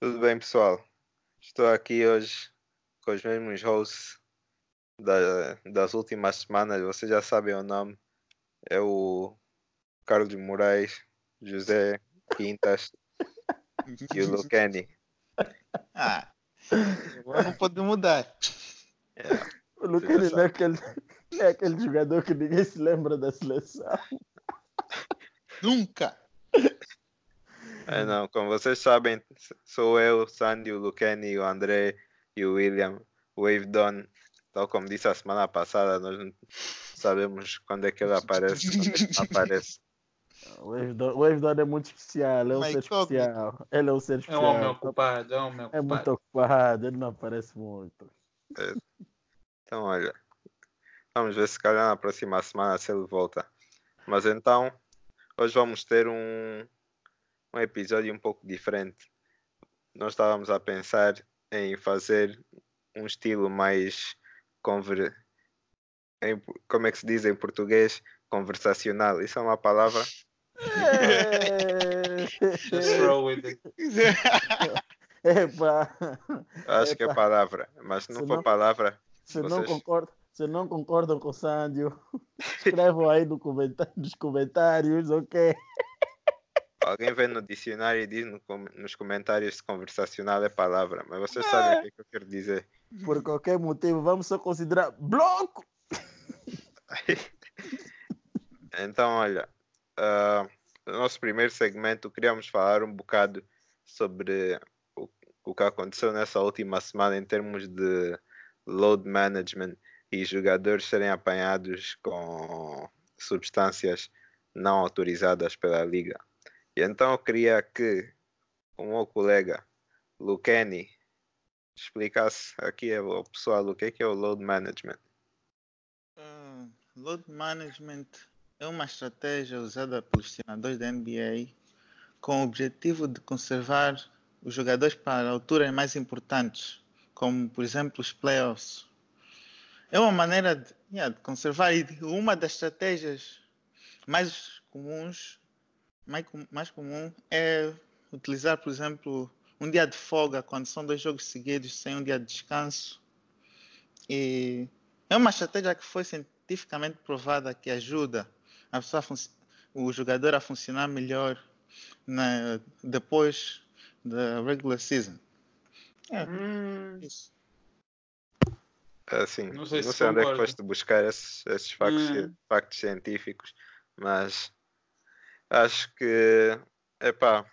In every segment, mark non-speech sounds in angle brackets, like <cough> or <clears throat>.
Tudo bem, pessoal? Estou aqui hoje com os mesmos hosts da- das últimas semanas. Vocês já sabem o nome. É o Carlos Moraes, José Quintas e o Lucani. <laughs> Ah, agora não pode mudar. O Lucas é aquele, é aquele jogador que ninguém se lembra da seleção. Nunca. É, não, como vocês sabem, sou eu, o Sandy, o Lucani, o André e o William. O Wave Don, tal como disse a semana passada, nós não sabemos quando é que ele aparece. Não aparece. O Wave-Don Wave-Don é muito especial, é um Uma ser incógnita. especial. Ele é um ser É especial. um homem ocupado, é um homem É ocupado. muito ocupado, ele não aparece muito. Então, olha, vamos ver se calhar na próxima semana se ele volta. Mas então, hoje vamos ter um, um episódio um pouco diferente. Nós estávamos a pensar em fazer um estilo mais conver... em- como é que se diz em português? Conversacional. Isso é uma palavra? <laughs> Just roll with it. <laughs> Epa, Acho que é Epa. palavra, mas se não Se for não- palavra, se não, Vocês- concordam, se não concordam com o Sandio, <laughs> escrevam aí no comentário, nos comentários, ok? Alguém vem no dicionário e diz no nos comentários se conversacional é palavra, mas vocês sabem o que, é que eu quero dizer. Por qualquer motivo, vamos só considerar bloco. <laughs> Então, olha, ah, no nosso primeiro segmento queríamos falar um bocado sobre o, o que aconteceu nessa última semana em termos de load management e jogadores serem apanhados com substâncias não autorizadas pela liga. E então eu queria que o meu colega Lucani explicasse aqui ao pessoal o que é, que é o load management. Ah, load management é uma estratégia usada pelos treinadores da NBA com o objetivo de conservar os jogadores para alturas mais importantes, como por exemplo os playoffs. É uma maneira de, yeah, de conservar e uma das estratégias mais comuns, mais, com- mais comum é utilizar, por exemplo, um dia de folga quando são dois jogos seguidos sem um dia de descanso. E é uma estratégia que foi cientificamente provada que ajuda a pessoa o jogador a funcionar melhor na- depois da regular season. É, Hum, isso. Assim, não Não sei, sei se onde é que concordo. foste buscar esses, esses factos, Hum. factos científicos, mas acho que epá,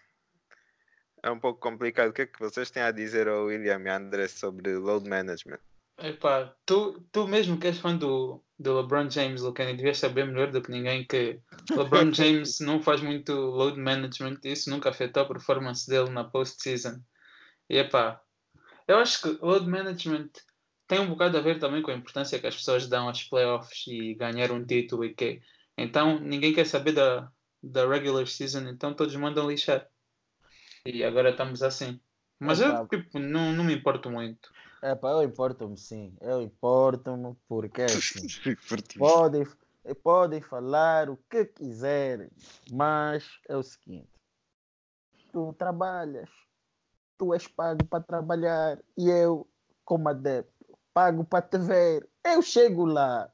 é um pouco complicado. O que é que vocês têm a dizer ao William e André sobre load management? epá, tu, tu mesmo que és fã do, do LeBron James, Lucani, devias saber melhor do que ninguém que LeBron <laughs> James não faz muito load management e isso nunca afetou a performance dele na postseason. E epá, eu acho que load management tem um bocado a ver também com a importância que as pessoas dão aos playoffs e ganhar um título e que então ninguém quer saber da, da regular season, então todos mandam lixar. E agora estamos assim. Mas eu tipo, não, não me importo muito. É pá, eu importo-me sim, eu importo-me porque assim, <laughs> podem, podem falar o que quiserem, mas é o seguinte: tu trabalhas, tu és pago para trabalhar e eu, como adepto, pago para te ver. Eu chego lá,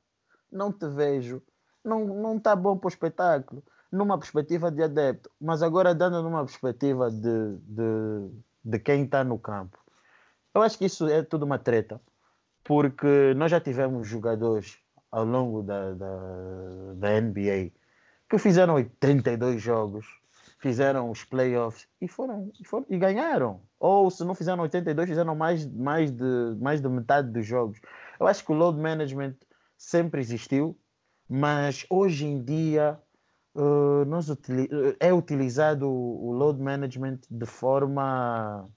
não te vejo, não não está bom para o espetáculo, numa perspectiva de adepto, mas agora dando numa perspectiva de, de, de quem está no campo. Eu acho que isso é tudo uma treta, porque nós já tivemos jogadores ao longo da, da, da NBA que fizeram 82 jogos, fizeram os playoffs e foram, e foram e ganharam. Ou se não fizeram 82, fizeram mais, mais, de, mais de metade dos jogos. Eu acho que o load management sempre existiu, mas hoje em dia eh, nós utili- eh, é utilizado o load management de forma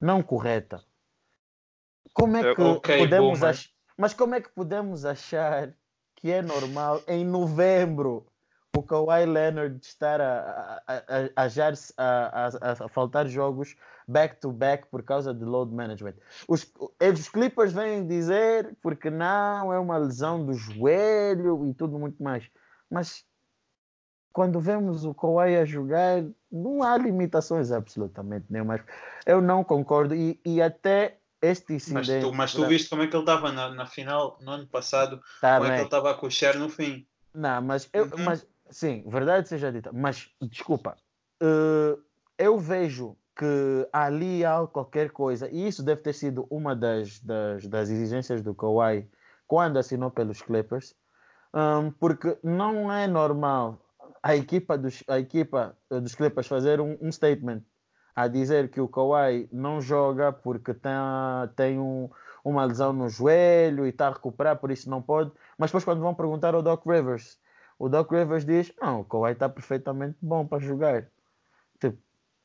não correta. Como é Eu- que ok, podemos boomer. ach... Mas como é que podemos achar que é normal em novembro o Kawhi Leonard estar a, a, a, a, a, faltar jogos back to back por causa de load management? Os, os Clippers vêm dizer porque não é uma lesão do joelho e tudo muito mais. Mas quando vemos o Kawhi a jogar, não há limitações absolutamente nenhuma. Eu não concordo e, e até este Mas incidente. tu, mas tu viste como é que ele estava na, na final no ano passado, Tá como é que bem. ele estava a coxar no fim. Não, mas eu, Uhum. mas sim, verdade seja dita, mas desculpa, eh, eu vejo que ali há qualquer coisa, e isso deve ter sido uma das, das, das exigências do Kawhi quando assinou pelos Clippers, hum, porque não é normal a equipa dos, a equipa eh, dos Clippers fazer um, um statement a dizer que o Kawhi não joga porque tem, tem um, uma lesão no joelho e está a recuperar, por isso não pode. Mas depois, quando vão perguntar ao Doc Rivers, o Doc Rivers diz: Não, o Kawhi está perfeitamente bom para jogar. Tipo,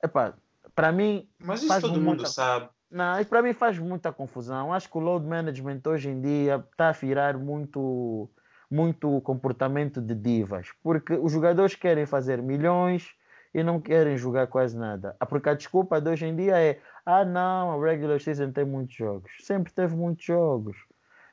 epá, para mim, Mas isso todo muita- mundo sabe. não, isso para mim faz muita confusão. Acho que o load management hoje em dia está a virar muito, muito comportamento de divas, porque os jogadores querem fazer milhões e não querem jogar quase nada. Ah, Porque a desculpa de hoje em dia é: ah, não, a regular season tem muitos jogos. Sempre teve muitos jogos.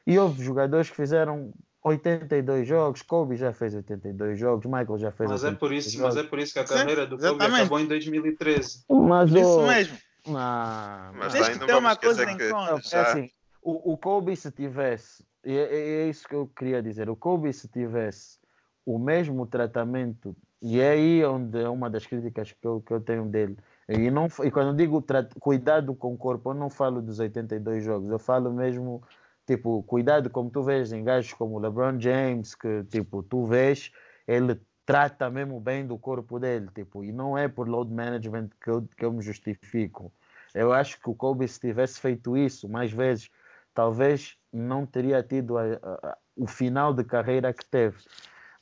E houve jogadores que fizeram 82 jogos. Kobe já fez 82 jogos, Michael já fez Mas é 82 por isso, jogos. mas é por isso que a Sim, carreira do Kobe exatamente. acabou em 2013. Mas, Isso oh, mesmo. não, Mas ter vamos uma coisa em que conta. Não, é já- assim, o, Kobe se tivesse, e é, é isso que eu queria dizer, o Kobe se tivesse o mesmo tratamento, e é aí onde é uma das críticas que eu, que eu tenho dele, e, não, e quando digo cuidado com o corpo, eu não falo dos 82 jogos, eu falo mesmo, tipo, cuidado como tu vês em gajos como o LeBron James, que tipo, tu vês, ele trata mesmo bem do corpo dele, tipo, e não é por load management que eu, que eu me justifico. Eu acho que o Kobe, se tivesse feito isso mais vezes, talvez não teria tido a- a- o final de carreira que teve.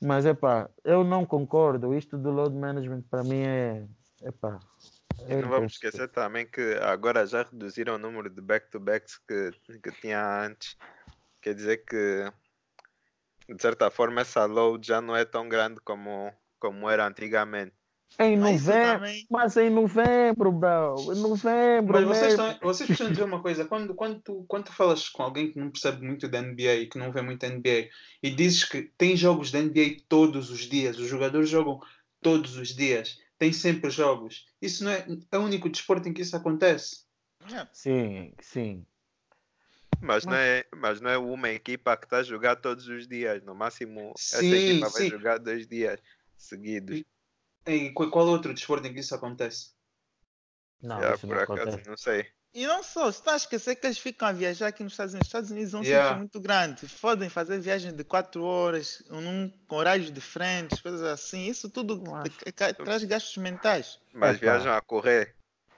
Mas, epá, eu não concordo. Isto do load management para mim é. Epá, é não vamos esquecer também que agora já reduziram o número de back-to-backs que, que tinha antes. Quer dizer que, de certa forma, essa load já não é tão grande como, como era antigamente. Em novembro, também- mas em novembro, bro. Em novembro. Mas vocês, estão, vocês precisam dizer uma coisa, quando, quando, tu, quando tu falas com alguém que não percebe muito da NBA e que não vê muito NBA e dizes que tem jogos da NBA todos os dias, os jogadores jogam todos os dias, tem sempre jogos, isso não é, é o único desporto em que isso acontece. Yeah. Sim, sim. Mas, não é, mas não é uma equipa que está a jogar todos os dias. No máximo, essa Sim, equipa vai sim. jogar dois dias seguidos. E qual qual outro desporto em que isso acontece? Não, Já, isso por não acaso, acontece. não sei. E não só, você está a esquecer que eles ficam a viajar aqui nos Estados Unidos. Os Estados Unidos é um Yeah. sítio muito grande. Podem fazer viagens de 4 horas, num, com horários diferentes, coisas assim. Isso tudo traz gastos mentais. Mas viajam a correr.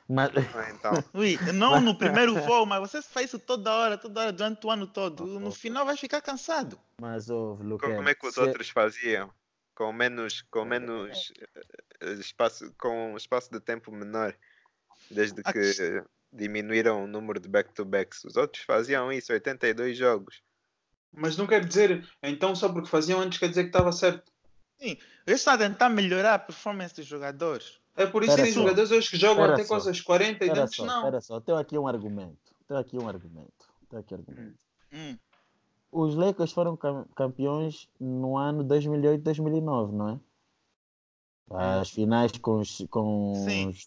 Mas, ah, Então, <laughs> Ui, não no primeiro voo, mas você faz isso toda hora, toda hora, durante o ano todo. No Oh, oh. final vai ficar cansado. mas ouve, Luque. como é que os se- outros faziam? Com menos, com menos eh, espaço, com um espaço de tempo menor, desde A que diminuíram o número de back-to-backs. Os outros faziam isso, 82 jogos. Mas não quer dizer, então só porque faziam antes quer dizer que estava certo. Eles estão a tentar melhorar a performance dos jogadores. É por isso que tem só. jogadores hoje que jogam até só. quase aos 40 e Espera antes só, não. espera só. Tenho aqui um argumento. Tenho aqui um argumento. Tenho aqui um argumento. Hum. Os Lakers foram cam- campeões no ano 2008-2009, não é? As finais com os, com Sim. os,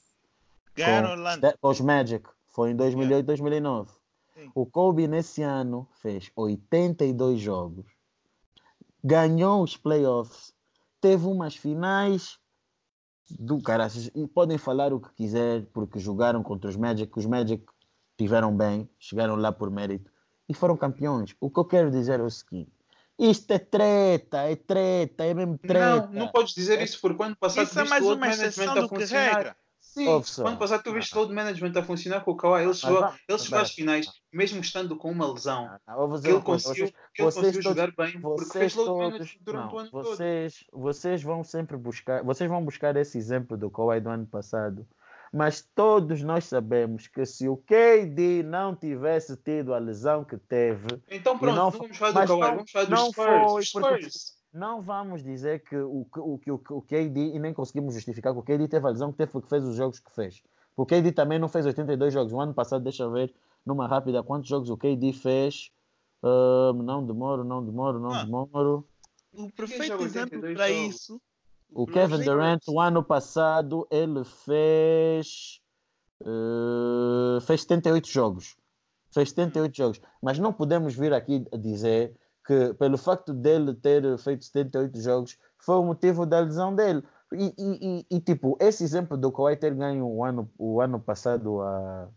com, com os Magic. Foi em 2008-2009. Sim. O Kobe nesse ano fez 82 jogos. Ganhou os playoffs. Teve umas finais do caraças. E podem falar o que quiser, porque jogaram contra os Magic. Os Magic tiveram bem, chegaram lá por mérito e foram campeões. O que eu quero dizer é o seguinte: isto é treta, é treta, é mesmo treta. Não, não podes dizer isso porque quando passado Isso é viste mais uma management exceção a do que funcionar. regra. Sim, só. quando passado tu viste load management a funcionar com o Kawhi, ele chegou, ele chegou às vai- finais, mesmo estando com uma lesão, ele uma conseguiu, vocês- ele vocês conseguiu todos- jogar bem porque fez load todos, management durante não, o ano todo. vocês, vocês vão sempre buscar, vocês vão buscar esse exemplo do Kawhi do ano passado, mas todos nós sabemos que se o KD não tivesse tido a lesão que teve, Então pronto, não não, vamos falar do Kawhi, não- vamos falar não dos Spurs. foi Os porque- Spurs. não vamos dizer que o, que- o, que o, o KD, e nem conseguimos justificar que o KD teve a lesão que teve porque fez os jogos que fez. O KD também não fez 82 jogos. O ano passado, deixa eu ver, numa rápida, quantos jogos o KD fez. Ah, não demoro, não demoro, não Ah. demoro. O perfeito exemplo 82 para jogos? isso O Kevin Durant, o ano passado, ele fez. Uh, fez 78 jogos. Fez 78 jogos. Mas não podemos vir aqui a dizer que, pelo facto dele ter feito 78 jogos, foi o motivo da lesão dele. E, e, e, e tipo, esse exemplo do Kawhi ter ganho o ano, o ano passado a,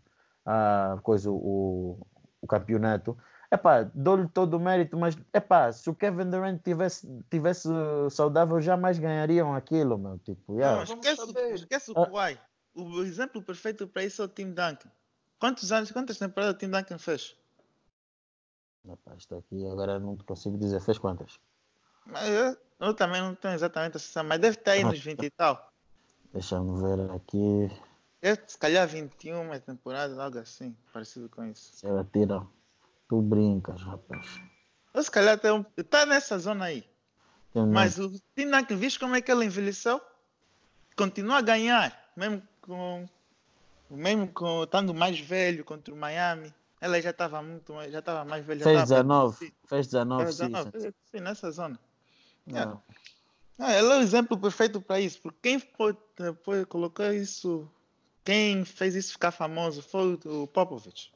a coisa, o, o campeonato, epá, dou-lhe todo o mérito, mas epá, se o Kevin Durant tivesse, tivesse saudável, jamais ganhariam aquilo, meu. Tipo, yeah. Não, esquece, esquece o ah. Kawhi. O exemplo perfeito para isso é o Tim Duncan. Quantos anos, quantas temporadas o Tim Duncan fez? Epá, isto aqui agora não consigo dizer, fez quantas? Eu, eu, também não tenho exatamente a sensação, mas deve estar aí nos 20 e <laughs> tal. Deixa-me ver aqui. É, se calhar 21 temporadas, algo assim, parecido com isso. Se ela tira. Tu brincas, rapaz. Ou se calhar está um... tá nessa zona aí. Mas o Tinac, viste como é que ele envelheceu? Continua a ganhar, mesmo com. Mesmo com, estando mais velho contra o Miami. Ela já estava muito já estava mais velha. Fez 19. Fez 19, 19 sim, sim, nessa zona. É. Ah, ela é o exemplo perfeito para isso. Porque quem pode, pode colocar isso, quem fez isso ficar famoso foi o Popovich.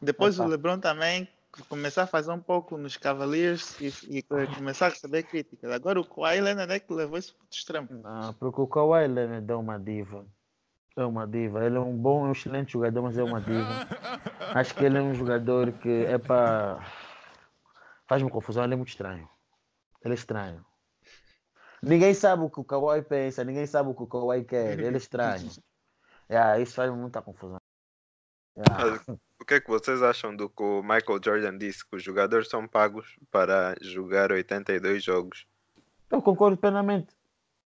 Depois o LeBron também começar a fazer um pouco nos Cavaliers e, e começar a receber críticas. Agora o Kawhi Leonard é que levou isso para o extremo. Não, porque o Kawhi Leonard é uma diva. É uma diva. Ele é um bom, um excelente jogador, mas é uma diva. Acho que ele é um jogador que é para. Faz-me confusão, ele é muito estranho. Ele é estranho. Ninguém sabe o que o Kawhi pensa, ninguém sabe o que o Kawhi quer. Ele é estranho. <laughs> Yeah, isso faz muita confusão. O que é que vocês acham do que o Michael Jordan disse? Que os jogadores são pagos para jogar 82 jogos. Eu concordo plenamente.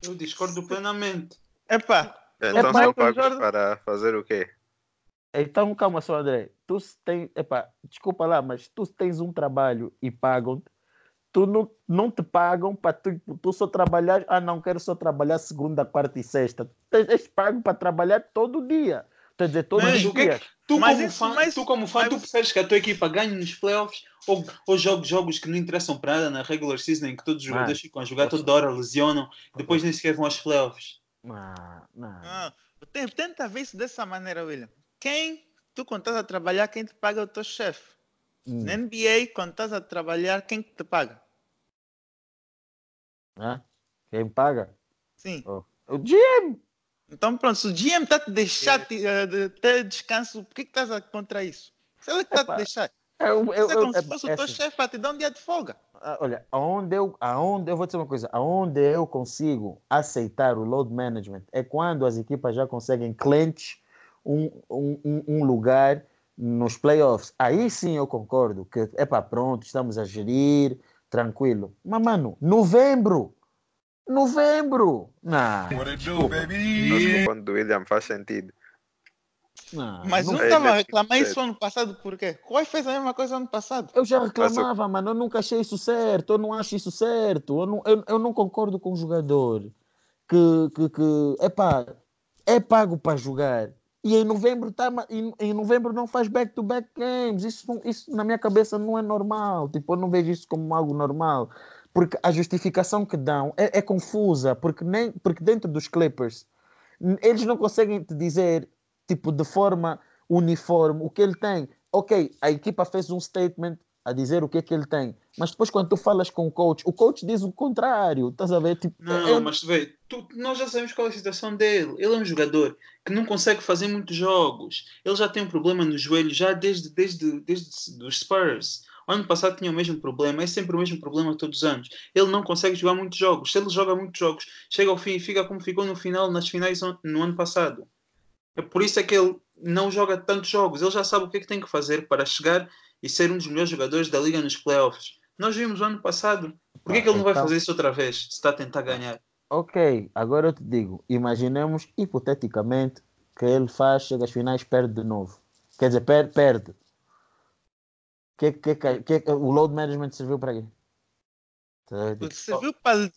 Eu discordo plenamente. Epá. Então são pagos Jordan... para fazer o quê? Então calma só, André. Tu tens, epá, desculpa lá, mas tu tens um trabalho e pagam-te. Tu não, não te pagam para tu, tu só trabalhar. Ah, não quero só trabalhar segunda, quarta e sexta. Tu és pago para trabalhar todo dia. Quer dizer, todos mas, os dias. Tu, mas como fã, mas, tu, como fã, mas... tu preferes que a tua equipa ganhe nos playoffs ou, ou jogue jogos que não interessam para nada na regular season em que todos os jogadores ficam a jogar toda hora, lesionam, depois nem sequer vão aos playoffs? Não, não. Ah, tenta ver isso dessa maneira, William. Quem, tu quando estás a trabalhar, quem te paga é o teu chefe. Hum. Na NBA, quando estás a trabalhar, quem te paga? Ah, quem paga? Sim. Oh. O GM! Então, pronto, se o GM está a te deixar é. de ter descanso, por que, estás contra isso? Se ele está te deixar. Eu, eu, é como eu, se fosse é, o teu assim, chefe para te dar um dia de folga. Ah, olha, aonde eu, aonde eu vou dizer uma coisa, aonde eu consigo aceitar o load management é quando as equipas já conseguem clench um, um, um lugar nos playoffs. Aí sim eu concordo que é para pronto, estamos a gerir, tranquilo. Mas, mano, novembro, Novembro! Não. What it do, William faz sentido. Não, mas não estava a reclamar isso ano passado por quê? Qual fez a mesma coisa ano passado? Eu já reclamava, mas eu nunca achei isso certo. Eu não acho isso certo. Eu não, eu, eu não concordo com o jogador que, que, que epá, é pago para jogar. E em novembro, tá, em, em novembro não faz back-to-back -back games. Isso, isso na minha cabeça não é normal. Tipo, eu não vejo isso como algo normal porque a justificação que dão é, é, confusa, porque, nem, porque dentro dos Clippers eles não conseguem te dizer tipo de forma uniforme o que ele tem. Ok, a equipa fez um statement a dizer o que é que ele tem, mas depois quando tu falas com o coach, o coach diz o contrário, estás a ver? Tipo, não, eu... mas vê, tu, nós já sabemos qual é a situação dele. Ele é um jogador que não consegue fazer muitos jogos. Ele já tem um problema no joelho já desde, desde, desde os Spurs. Ano passado tinha o mesmo problema, é sempre o mesmo problema todos os anos. Ele não consegue jogar muitos jogos. Se ele joga muitos jogos, chega ao fim e fica como ficou no final, nas finais no ano passado. É por isso é que ele não joga tantos jogos. Ele já sabe o que é que tem que fazer para chegar e ser um dos melhores jogadores da liga nos playoffs. Nós vimos o ano passado. Por que, é que ele não vai então- fazer isso outra vez, se está a tentar ganhar? Ok, agora eu te digo, imaginemos hipoteticamente que ele faz, chega às finais, perde de novo. Quer dizer, per perde que, que, que, que, o load management serviu para quê? Serviu para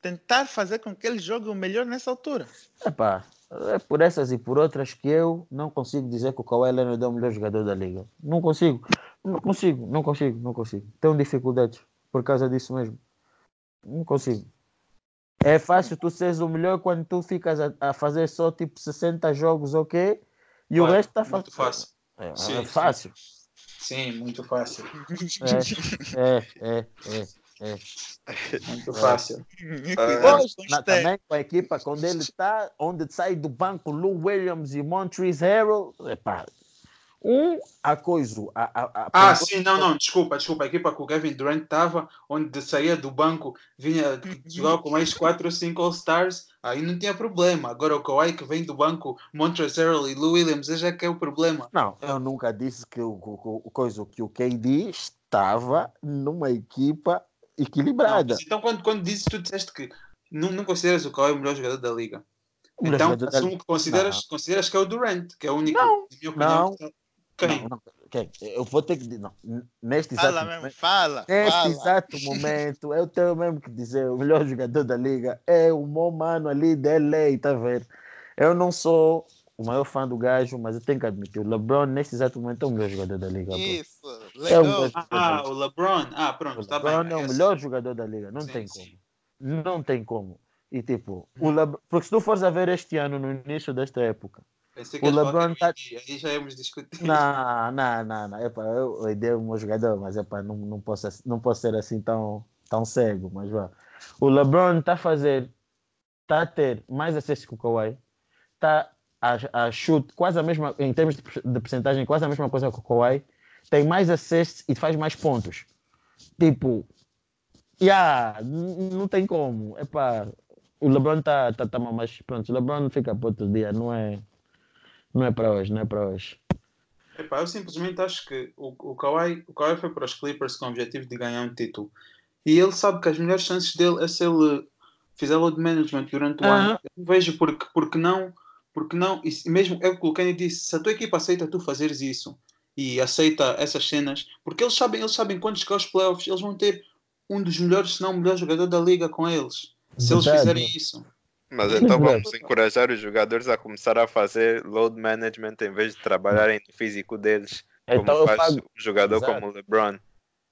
tentar fazer com que ele jogue o melhor nessa altura. Epá, é por essas e por outras que eu não consigo dizer que o Kawhi Leonard é o melhor jogador da liga. Não consigo. Não consigo, não consigo, não consigo. Tenho dificuldades por causa disso mesmo. Não consigo. É fácil tu seres o melhor quando tu ficas a, a fazer só tipo 60 jogos, ok? E o Claro, resto está muito fácil. É, é Sim, sim. Sim, muito fácil. É, é, é, é. Muito É. fácil. Com na- também com a equipa, quando ele está, onde sai do banco Lou Williams e Montrezl Harrell, epá, um, a coisa, a, a, a Ah, sim, não, não, desculpa, desculpa. A equipa que o Kevin Durant estava, onde saía do banco, vinha jogar com mais 4 ou 5 All-Stars, aí não tinha problema. Agora o Kawhi que vem do banco, Montrezl e Lou Williams, esse é que é o problema. Não, eu nunca disse que o, o, o, coisa, que o KD estava numa equipa Não, equilibrada. mas então, quando, quando dizes, tu disseste que não, não consideras o Kawhi o melhor jogador da liga. Então, assumo que consideras, consideras que é o Durant, que é o único, Não, na minha opinião. não. que tá- Quem? Não, não, quem? Eu vou ter que dizer, não, neste Fala exato mesmo, momento, fala. neste fala. exato momento, eu tenho mesmo que dizer, o melhor jogador da liga é o meu mano ali de LA, tá vendo? Eu não sou o maior fã do gajo, mas eu tenho que admitir, o LeBron neste exato momento é o melhor jogador da liga. bro. Isso, É grande Ah, o LeBron. Ah, O pronto, está LeBron bem. é o melhor jogador da liga, não Sim, tem sim. como. Não tem como. E tipo, o LeBron, porque se tu fores a ver este ano, no início desta época, Pensei que O LeBron tá- Aí já íamos discutir. Não, não, não, não. Epa, eu odeio o meu jogador, mas epa, não, não, posso, não posso ser assim tão, tão cego. Mas vá. O LeBron está a fazer, está a ter mais acesso que o Kawhi, está a, a chute quase a mesma, em termos de, de percentagem, quase a mesma coisa que o Kawhi, tem mais acesso e faz mais pontos. Tipo, yeah, não tem como. Epa, o LeBron está tá, tá, mais pronto. O LeBron fica para outro dia, não é, não é para hoje, não é para hoje. Epá, eu simplesmente acho que o, o, Kawhi, o Kawhi foi para os Clippers com o objetivo de ganhar um título. E ele sabe que as melhores chances dele é se ele fizer load management durante o Aham. ano. Eu vejo porque, porque não, porque não, e mesmo é o que o Kenny disse, se a tua equipa aceita tu fazeres isso e aceita essas cenas, porque eles sabem, eles sabem quando chegar aos playoffs, eles vão ter um dos melhores, se não o melhor jogador da liga com eles. Se eles Verdade. fizerem isso. Mas então vamos encorajar os jogadores a começar a fazer load management em vez de trabalharem no físico deles, como Então eu faz pago. um jogador Exato. como o LeBron.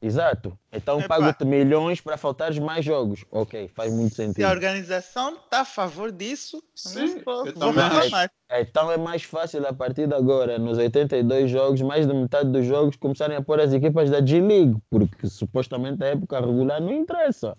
Exato. Então pago-te milhões para faltares mais jogos. Ok, faz muito Se a sentido. organização está a favor disso, Sim, não eu também. Então é mais fácil a partir de agora, nos 82 jogos, mais de metade dos jogos começarem a pôr as equipas da G-League, porque supostamente a época regular não interessa.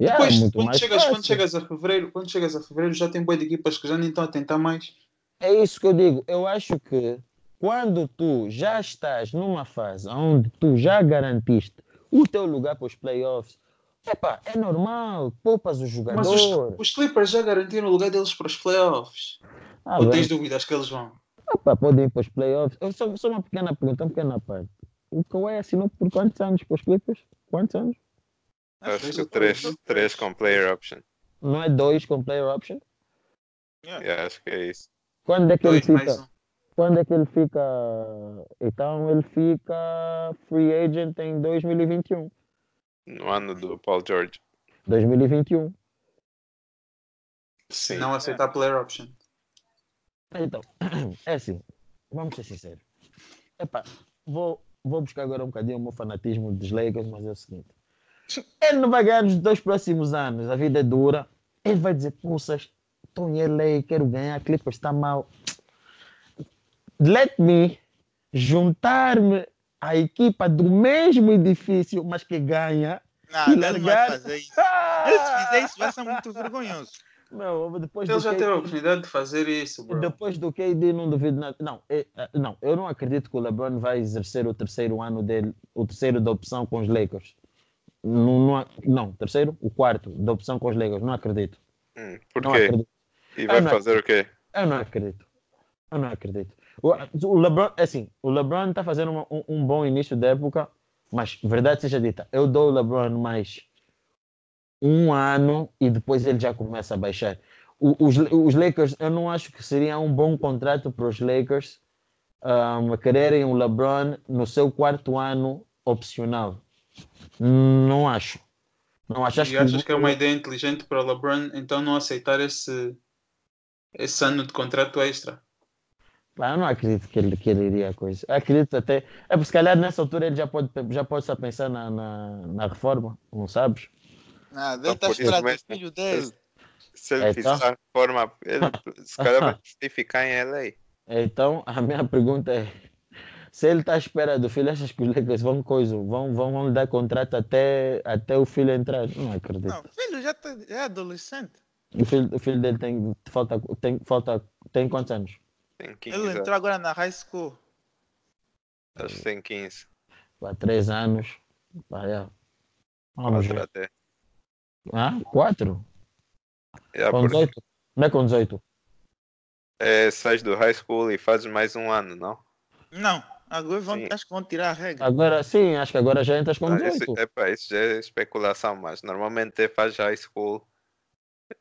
Yeah, Depois, é quando chegas, quando chegas a fevereiro, quando chegas a fevereiro já tem boa de equipas que já nem estão a tentar mais. É isso que eu digo. Eu acho que quando tu já estás numa fase onde tu já garantiste o teu lugar para os playoffs, epá, é normal, poupas o Mas jogador. os, os Clippers já garantiram o lugar deles para os playoffs. Ah, Ou bem. tens dúvidas que eles vão? Opa, podem ir para os playoffs. Eu só, só uma pequena pergunta, uma pequena parte. O Kawhi assinou por quantos anos para os Clippers? Quantos anos? Acho que três, três com player option. Não é dois com player option? Yeah, acho que é isso. Quando é que ele Dois mais fica? um. Quando é que ele fica? Então ele fica free agent em 2021. No ano do Paul George. 2021. Se Sim. não aceitar player option. Então, <clears throat> é assim, vamos ser sinceros. Epá, vou, vou buscar agora um bocadinho o meu fanatismo dos Lakers, mas é o seguinte. Ele não vai ganhar nos dois próximos anos, a vida é dura. Ele vai dizer, poças, estou em LA, quero ganhar, Clippers está mal. Let me juntar-me à equipa do mesmo edifício, mas que ganha. Não, E ele não vai fazer isso. Ele se fizer isso vai ser muito vergonhoso. Meu, depois Ele já que- teve a oportunidade de fazer isso, bro. Depois do KD, não duvido nada. Não, é- é- não, eu não acredito que o LeBron vai exercer o terceiro ano dele, o terceiro da opção com os Lakers. Não, não, não, terceiro? O quarto da opção com os Lakers. Não acredito. Hum, por Não quê? acredito. E vai fazer o quê? Eu não acredito. Eu não acredito. O, o LeBron, é assim, o LeBron está fazendo uma- um, um bom início da época, mas verdade seja dita, eu dou o LeBron mais um ano e depois ele já começa a baixar. O- os, os Lakers, eu não acho que seria um bom contrato para os Lakers um, quererem o LeBron no seu quarto ano opcional. Não acho. Não acho. acho E achas que é uma ideia inteligente para o LeBron então não aceitar esse, esse ano de contrato extra? Eu não acredito que ele, que ele iria a coisa. Acredito até. É porque se calhar nessa altura ele já pode, já pode estar a pensar na, na, na reforma, não sabes? Nada, ele Então, está a por isso esperar do mesmo, filho dele. Se ele Então? fizer a reforma, ele se calhar vai <laughs> ficar em LA. Então, a minha pergunta é: se ele está à espera do filho, achas que os Lakers vão, coisa, vão, vão, vão lhe dar contrato até, até o filho entrar? Não acredito. Não, o filho já, tá, é adolescente. O, filho, o filho dele tem, falta, tem, falta, tem quantos anos? Tem 15 Ele entrou agora na high school. Acho que tem 15. Pá, três anos. Pá, é. Vamos Quatro ver. até. Ah, quatro? É, Com porque 18? Não é com 18? é, sais do high school e fazes mais um ano, não? Não, agora vão, acho que vão tirar a regra. Agora sim, acho que agora já entras com Ah, isso, 18. epá, isso já é especulação, mas normalmente faz high school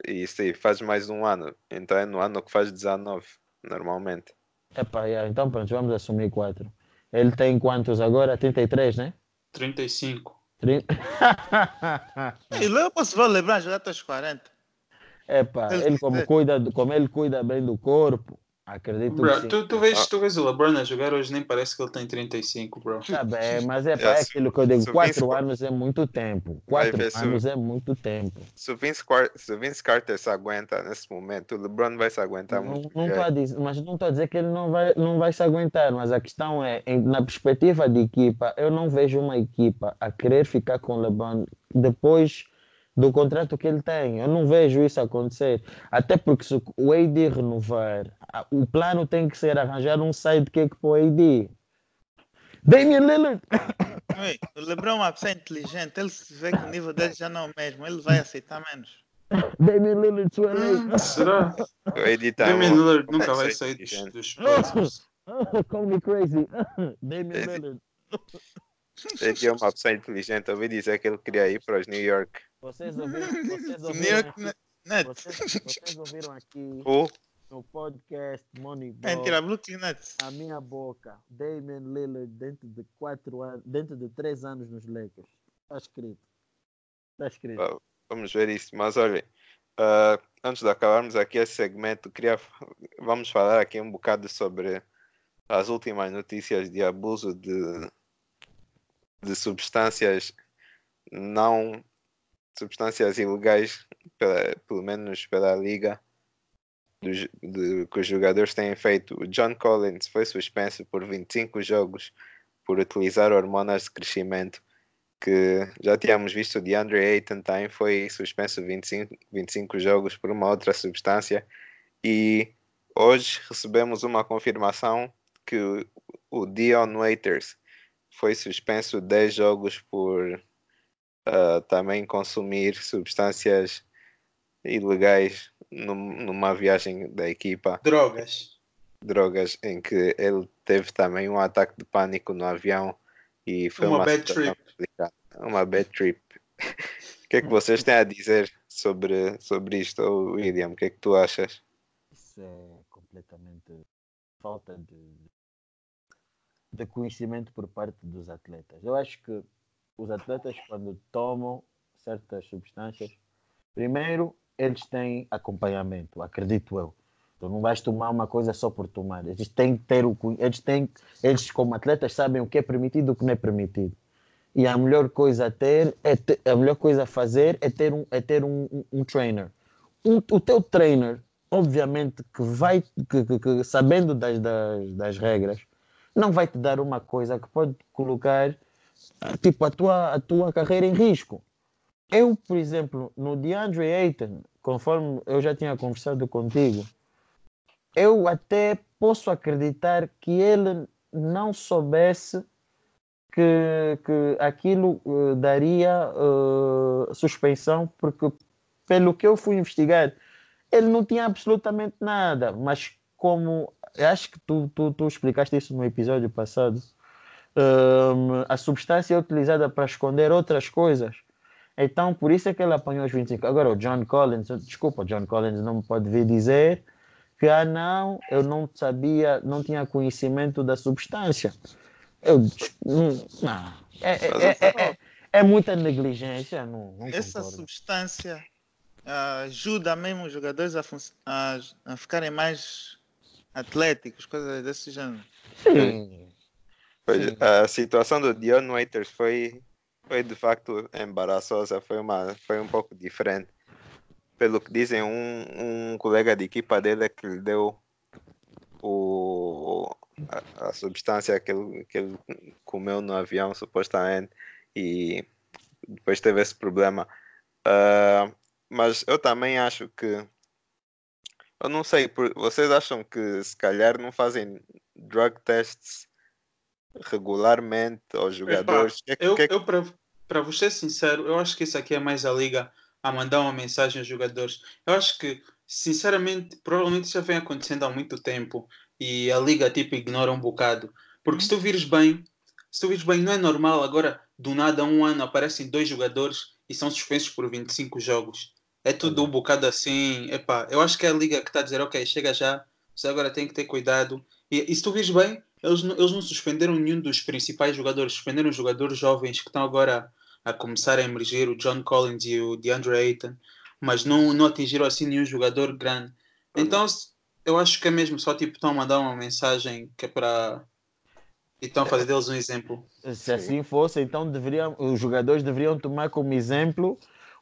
e sim, faz mais um ano. Então é no ano que faz 19, normalmente. Epá, yeah, então pronto, vamos assumir 4. Ele tem quantos agora? 33, né? 35. 30... E <laughs> eu posso ver o Lebron jogar até os 40. Epá, Ele- ele como, cuida, como ele cuida bem do corpo, acredito que Bro, sim. tu, tu, vês, tu vês o LeBron a jogar hoje, nem parece que ele tem 35, bro. Tá bem, <laughs> mas é, É, pá, é aquilo que eu digo, se o 4 Vince- anos é muito tempo. Vai 4 ver se o- anos é muito tempo. Se o, Vince, se o Vince Carter se aguenta nesse momento, o LeBron vai se aguentar Não, muito. não a dizer, mas não estou a dizer que ele não vai, não vai se aguentar, mas a questão é, em- na perspectiva de equipa, eu não vejo uma equipa a querer ficar com o LeBron depois do contrato que ele tem. Eu não vejo isso acontecer. Até porque se o AD renovar, o plano tem que ser arranjar um sidekick para o AD. Damian Lillard! <coughs> O Lebron é uma pessoa inteligente. Ele se vê que o nível dele já não é o mesmo. Ele vai aceitar menos. Damian Lillard LA! Hum, será? O AD tá Damian Lillard nunca vai sair dos, dos. <laughs> Call me crazy! <coughs> Damian Esse- Lillard! Ele é uma pessoa inteligente. Ouvi dizer que ele queria ir para os New York. Vocês ouviram, vocês New ouviram York aqui, vocês, vocês ouviram aqui Ou no podcast É, Moneyball tira Brooklyn Nets. a minha boca, Damian Lillard dentro de quatro anos, dentro de três anos nos Lakers. Está escrito. Está escrito. Ah, vamos ver isso. Mas olhem, ah, antes de acabarmos aqui esse segmento, queria, vamos falar aqui um bocado sobre as últimas notícias de abuso de, de substâncias não substâncias ilegais, pela- pelo menos pela liga, dos- de- que os jogadores têm feito. O John Collins foi suspenso por 25 jogos por utilizar hormonas de crescimento que já tínhamos visto de Andre Ayton também foi suspenso 25, 25 jogos por uma outra substância e hoje recebemos uma confirmação que o, Dion Waiters foi suspenso 10 jogos por ah, também consumir substâncias ilegais num- numa viagem da equipa Drogas. drogas em que ele teve também um ataque de pânico no avião e foi Uma uma, bad trip. complicada. Uma bad trip. <laughs> O que é que vocês têm a dizer sobre, sobre isto, William? O que é que tu achas? Isso é completamente falta de, de conhecimento por parte dos atletas. Eu acho que os atletas, quando tomam certas substâncias, primeiro eles têm acompanhamento, acredito eu. Tu não vais tomar uma coisa só por tomar. Eles têm que ter o eles têm eles como atletas sabem o que é permitido e o que não é permitido. E a melhor coisa a ter é a melhor coisa a fazer é ter um é ter um, um, um trainer. Um- o teu trainer, obviamente que vai que, que- que sabendo das, das, das regras, não vai te dar uma coisa que pode colocar ah, tipo a tua a tua carreira em risco. Eu, por exemplo, no DeAndre Ayton, conforme eu já tinha conversado contigo, eu até posso acreditar que ele não soubesse que, que aquilo eh, daria eh, suspensão, porque pelo que eu fui investigar, ele não tinha absolutamente nada, mas como acho que tu, tu, tu explicaste isso no episódio passado, hum, a substância é utilizada para esconder outras coisas. Então, por isso é que ele apanhou os 25. Agora, o John Collins, desculpa, o John Collins não me pode vir dizer que, ah, não, eu não sabia, não tinha conhecimento da substância. Eu, não, não. É, é, é, é, é, muita negligência, não, não Essa concordo. substância ah, ajuda mesmo os jogadores a, a, a ficarem mais atléticos, coisas desse gênero. Sim. Pois, Sim. a situação do Dion Waiters foi, foi de facto embaraçosa, foi, uma, foi um pouco diferente. pelo que dizem, um, um colega de equipa dele é que lhe deu o, a, a substância que ele, que ele comeu no avião, supostamente, e depois teve esse problema. Uh, mas eu também acho que. Eu não sei, vocês acham que se calhar não fazem drug tests regularmente aos jogadores? Epa, eu, que... eu para vos ser sincero, eu acho que isso aqui é mais a liga a mandar uma mensagem aos jogadores. Eu acho que, sinceramente, provavelmente isso já vem acontecendo há muito tempo e a liga tipo ignora um bocado. Porque se tu vires bem, se tu vires bem, não é normal agora do nada um ano aparecem dois jogadores e são suspensos por 25 jogos. É tudo um bocado assim. Epá, eu acho que é a liga que está a dizer, ok, chega já, você agora tem que ter cuidado. E, e se tu vires bem, eles, eles não suspenderam nenhum dos principais jogadores, suspenderam os jogadores jovens que estão agora a começar a emergir, o John Collins e o DeAndre Ayton, mas não, não atingiram assim nenhum jogador grande. Então eu acho que é mesmo só tipo estão a mandar uma mensagem que é para e estão a fazer deles um exemplo. Se assim fosse, então deveriam, os jogadores deveriam tomar como exemplo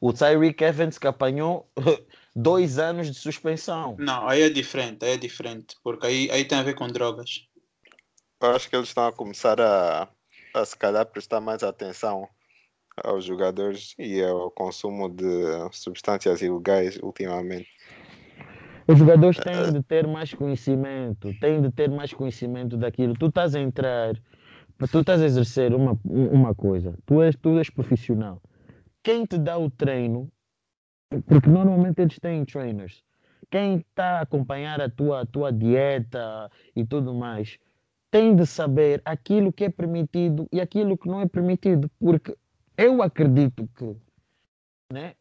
o Tyreek Evans que apanhou <laughs> dois anos de suspensão. Não, aí é diferente, aí é diferente, porque aí, aí tem a ver com drogas. Eu acho que eles estão a começar a, a se calhar prestar mais atenção aos jogadores e ao consumo de substâncias ilegais ultimamente. Os jogadores têm de ter mais conhecimento, têm de ter mais conhecimento daquilo. Tu estás a entrar, tu estás a exercer uma, uma coisa, tu és, tu és profissional. Quem te dá o treino, porque normalmente eles têm trainers, quem está a acompanhar a tua, a tua dieta e tudo mais, tem de saber aquilo que é permitido e aquilo que não é permitido, porque eu acredito que, né,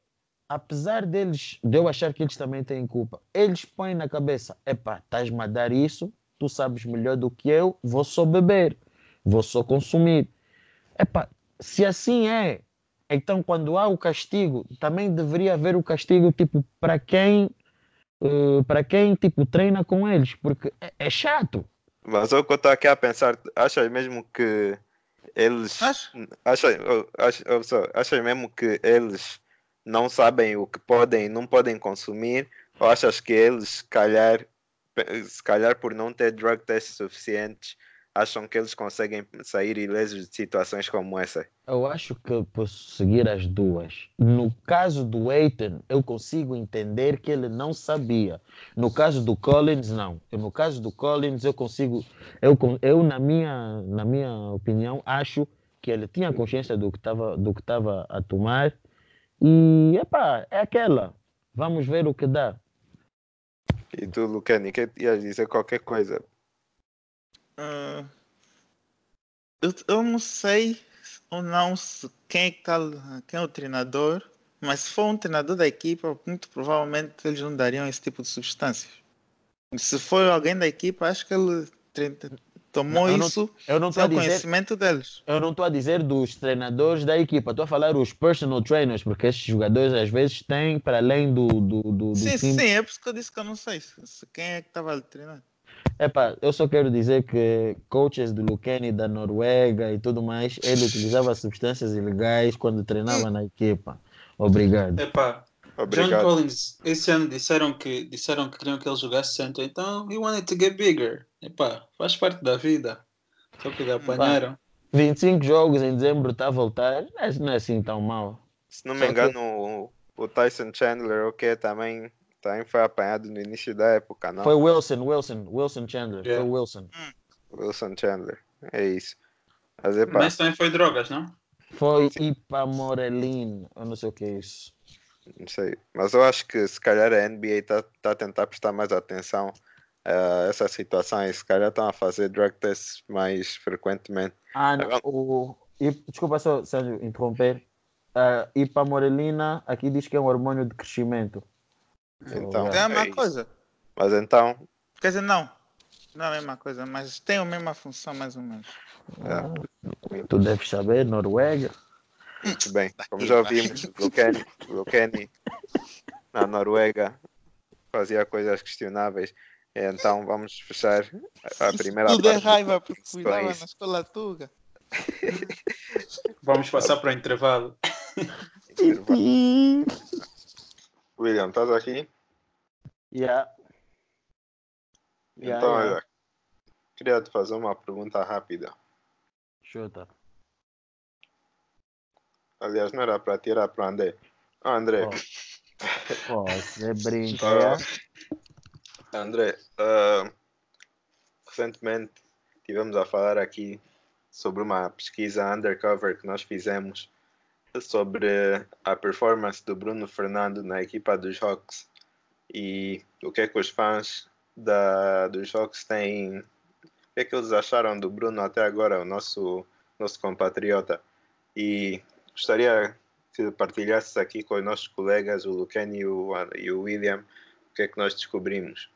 apesar deles, de eu achar que eles também têm culpa, eles põem na cabeça: epá, estás-me a dar isso, tu sabes melhor do que eu, vou só beber, vou só consumir. Epá, se assim é, então quando há o castigo, também deveria haver o castigo tipo para quem uh, para quem tipo treina com eles, porque é, é chato. Mas eu estou aqui a pensar, achas mesmo que eles Acho. acham, acham mesmo que eles não sabem o que podem e não podem consumir? Ou achas que eles, se calhar, se calhar por não ter drug tests suficientes, acham que eles conseguem sair ilesos de situações como essa? Eu acho que posso seguir as duas. No caso do Aiton, eu consigo entender que ele não sabia. No caso do Collins, não. no caso do Collins, eu consigo. Eu, eu na, minha, na minha opinião, acho que ele tinha consciência do que estava do que estava a tomar. E, epá, é aquela. Vamos ver o que dá. E tu, Lucani, que ias dizer qualquer coisa? Uh, eu, eu não sei ou não se quem é, que tá, quem é o treinador, mas se for um treinador da equipa, muito provavelmente eles não dariam esse tipo de substâncias. Se for alguém da equipa, acho que ele tomou não, isso eu não, eu não conhecimento deles. Eu não estou a dizer dos treinadores da equipa, estou a falar os personal trainers, porque esses jogadores às vezes têm para além do, do, do, do Sim, time. sim, é por isso que eu disse que eu não sei se, quem é que estava a Epa, eu só quero dizer que coaches do Lucani da Noruega e tudo mais, ele utilizava substâncias ilegais quando treinava na equipa. Obrigado. Epa, Obrigado. John Collins, esse ano disseram que, disseram que queriam que ele jogasse centro, então he wanted to get bigger. Epa, faz parte da vida. Só que lhe apanharam. 25 jogos em dezembro está a voltar, não é assim tão mal. Se não me engano, que... o, o Tyson Chandler, o que também também foi apanhado no início da época, não? Foi Wilson, Wilson, Wilson Chandler. Yeah. Foi Wilson. Wilson Chandler, é isso. Mas, epa, Mas também foi drogas, não? Foi Ipamorelin, eu não sei o que é isso. Não sei, mas eu acho que se calhar a NBA está tá a tentar prestar mais atenção a essa situação e se calhar estão a fazer drug tests mais frequentemente. Ah, não, o, desculpa só, Sérgio, interromper. Uh, ipamorelina aqui diz que é um hormônio de crescimento. Então, é a mesma é coisa. Mas então. Quer dizer, não. Não é a mesma coisa, mas tem a mesma função, mais ou menos. É. Tu deves saber, Noruega. Muito bem, como já ouvimos, Lukeni na Noruega fazia coisas questionáveis. Então vamos fechar a primeira Tudo é raiva porque cuidava na escola Tuga. <laughs> Vamos passar para o intervalo. intervalo. <laughs> William, estás aqui? Yeah. Yeah, então, yeah. olha, queria te fazer uma pergunta rápida. Chuta. Aliás, não era para tirar para o André. Ah, André, Pô, você brinca, é? André, ah, recentemente tivemos a falar aqui sobre uma pesquisa undercover que nós fizemos sobre a performance do Bruno Fernando na equipa dos Hawks e o que é que os fãs da, dos Hawks têm, o que é que eles acharam do Bruno até agora, o nosso, nosso compatriota. E gostaria que partilhasses aqui com os nossos colegas, o Luquen e o, e o William, o que é que nós descobrimos.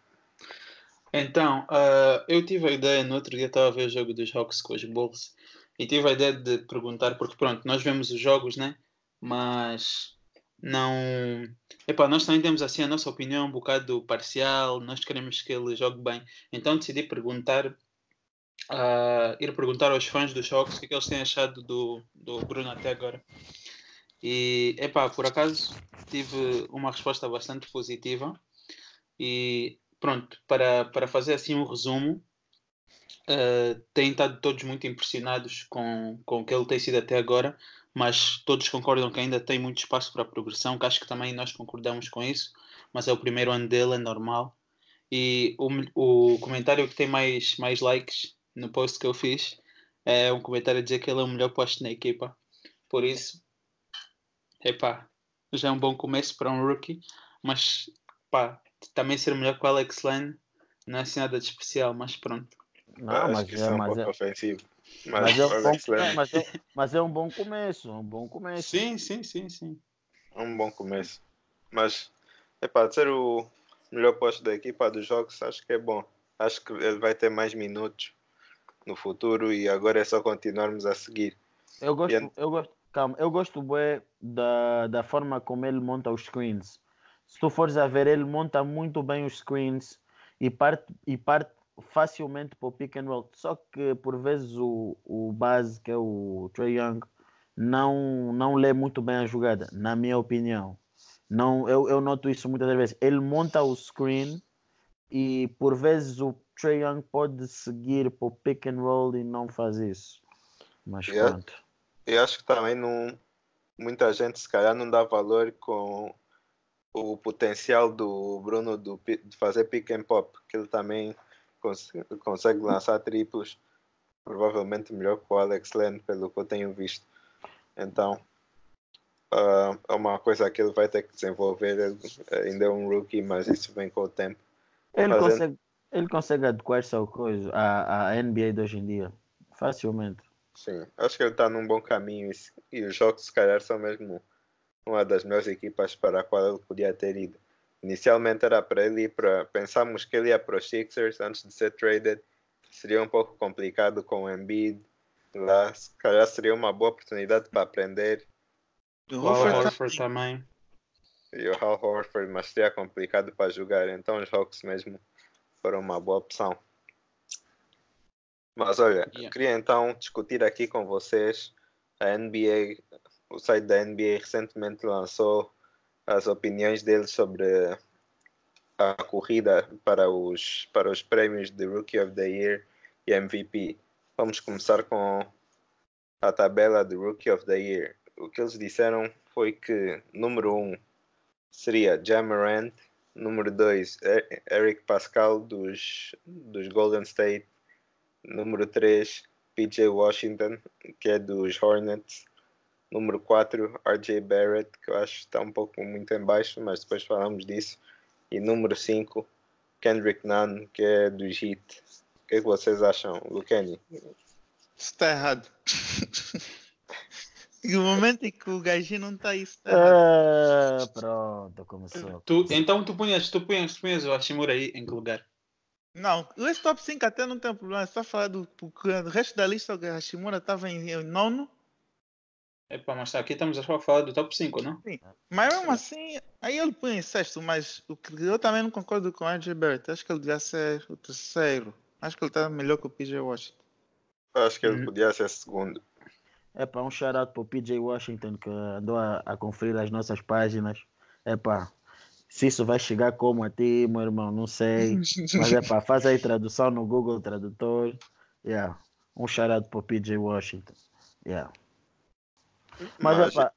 Então, ah, eu tive a ideia, no outro dia estava a ver o jogo dos Hawks com os Bulls e tive a ideia de perguntar, porque pronto, nós vemos os jogos, né? Mas não. Epá, nós também temos assim a nossa opinião um bocado parcial, nós queremos que ele jogue bem. Então decidi perguntar, ah, ir perguntar aos fãs dos Hawks o que, é que eles têm achado do, do Bruno até agora. E, epá, por acaso tive uma resposta bastante positiva e pronto, para, para fazer assim um resumo, eh, têm estado todos muito impressionados com, com o que ele tem sido até agora, mas todos concordam que ainda tem muito espaço para progressão, que acho que também nós concordamos com isso, mas é o primeiro ano dele, é normal. E o, o comentário que tem mais, mais likes no post que eu fiz é um comentário a dizer que ele é o melhor posto na equipa. Por isso, epá, já é um bom começo para um rookie, mas pá, também ser melhor que o Alex Lane não é assim nada de especial, mas pronto. Não, Acho mas é, é um mas pouco é, ofensivo. Mas, mas é, um bom, Len mas, é, mas é um bom começo, um bom começo. Sim, sim, sim, sim. é um bom começo. Mas, epá, ser o melhor posto da equipa dos jogos, acho que é bom. Acho que ele vai ter mais minutos no futuro e agora é só continuarmos a seguir. Eu gosto, E- eu gosto, calma, eu gosto bué da, da forma como ele monta os screens. Se tu fores a ver, ele monta muito bem os screens e parte, e parte facilmente para o pick and roll. Só que por vezes o, o base, que é o Trey Young, não, não lê muito bem a jogada, na minha opinião. Não, eu, eu noto isso muitas vezes. Ele monta o screen e por vezes o Trey Young pode seguir para o pick and roll e não faz isso. Mas Yeah. pronto. Eu acho que também não, muita gente se calhar não dá valor com o potencial do Bruno do, de fazer pick and pop, que ele também cons- consegue lançar triplos, provavelmente melhor que o Alex Len, pelo que eu tenho visto. Então, ah, é uma coisa que ele vai ter que desenvolver. Ele ainda é um rookie, mas isso vem com o tempo. Ele Fazendo- consegue, ele consegue adequar-se ao coisa, à, à NBA de hoje em dia, facilmente. Sim, acho que ele está num bom caminho e, e os jogos, se calhar, são mesmo uma das melhores equipas para a qual ele podia ter ido. Inicialmente era para ele ir para. Pensámos que ele ia para os Sixers antes de ser traded. Seria um pouco complicado com o Embiid lá. Se calhar seria uma boa oportunidade para aprender. O O Al Horford Horford também. E o Hal Horford, mas seria complicado para jogar. Então os Hawks mesmo foram uma boa opção. Mas olha, Yeah. queria então discutir aqui com vocês a NBA, o site da NBA recentemente lançou as opiniões deles sobre a corrida para os, para os prémios de Rookie of the Year e MVP. Vamos começar com a tabela de Rookie of the Year. O que eles disseram foi que número 1 um seria Jamarant, número 2 Eric Pascal dos, dos Golden State, número 3 PJ Washington, que é dos Hornets, número 4 RJ Barrett, que eu acho que está um pouco muito em baixo, mas depois falamos disso, e número 5 Kendrick Nunn, que é dos Heat. O que, é que vocês acham, Lucani? Isso está errado. <laughs> e o momento em que o gajinho não está aí, isso. Ah, pronto, começou. Tu, então tu punhas, tu punhas, tu punhas o Hashimura aí em que lugar? Não, esse top 5 até não tem problema. É só falar do. Porque o resto da lista, o Hashimura estava em, em nono. Epá, mas aqui estamos a falar do top 5, não? Mas mesmo assim, aí ele põe em sexto. Mas o que eu também não concordo com o RJ Barrett. Acho que ele devia ser o terceiro. Acho que ele está melhor que o PJ Washington. Acho que ele Hum. podia ser segundo. É para um shout-out para o PJ Washington que andou a, a conferir as nossas páginas. É pá, Se isso vai chegar como a ti, meu irmão, não sei. <laughs> Mas é pá, faz aí tradução no Google Tradutor. Yeah. Um charado para o PJ Washington. Yeah. Mas, Mas- é.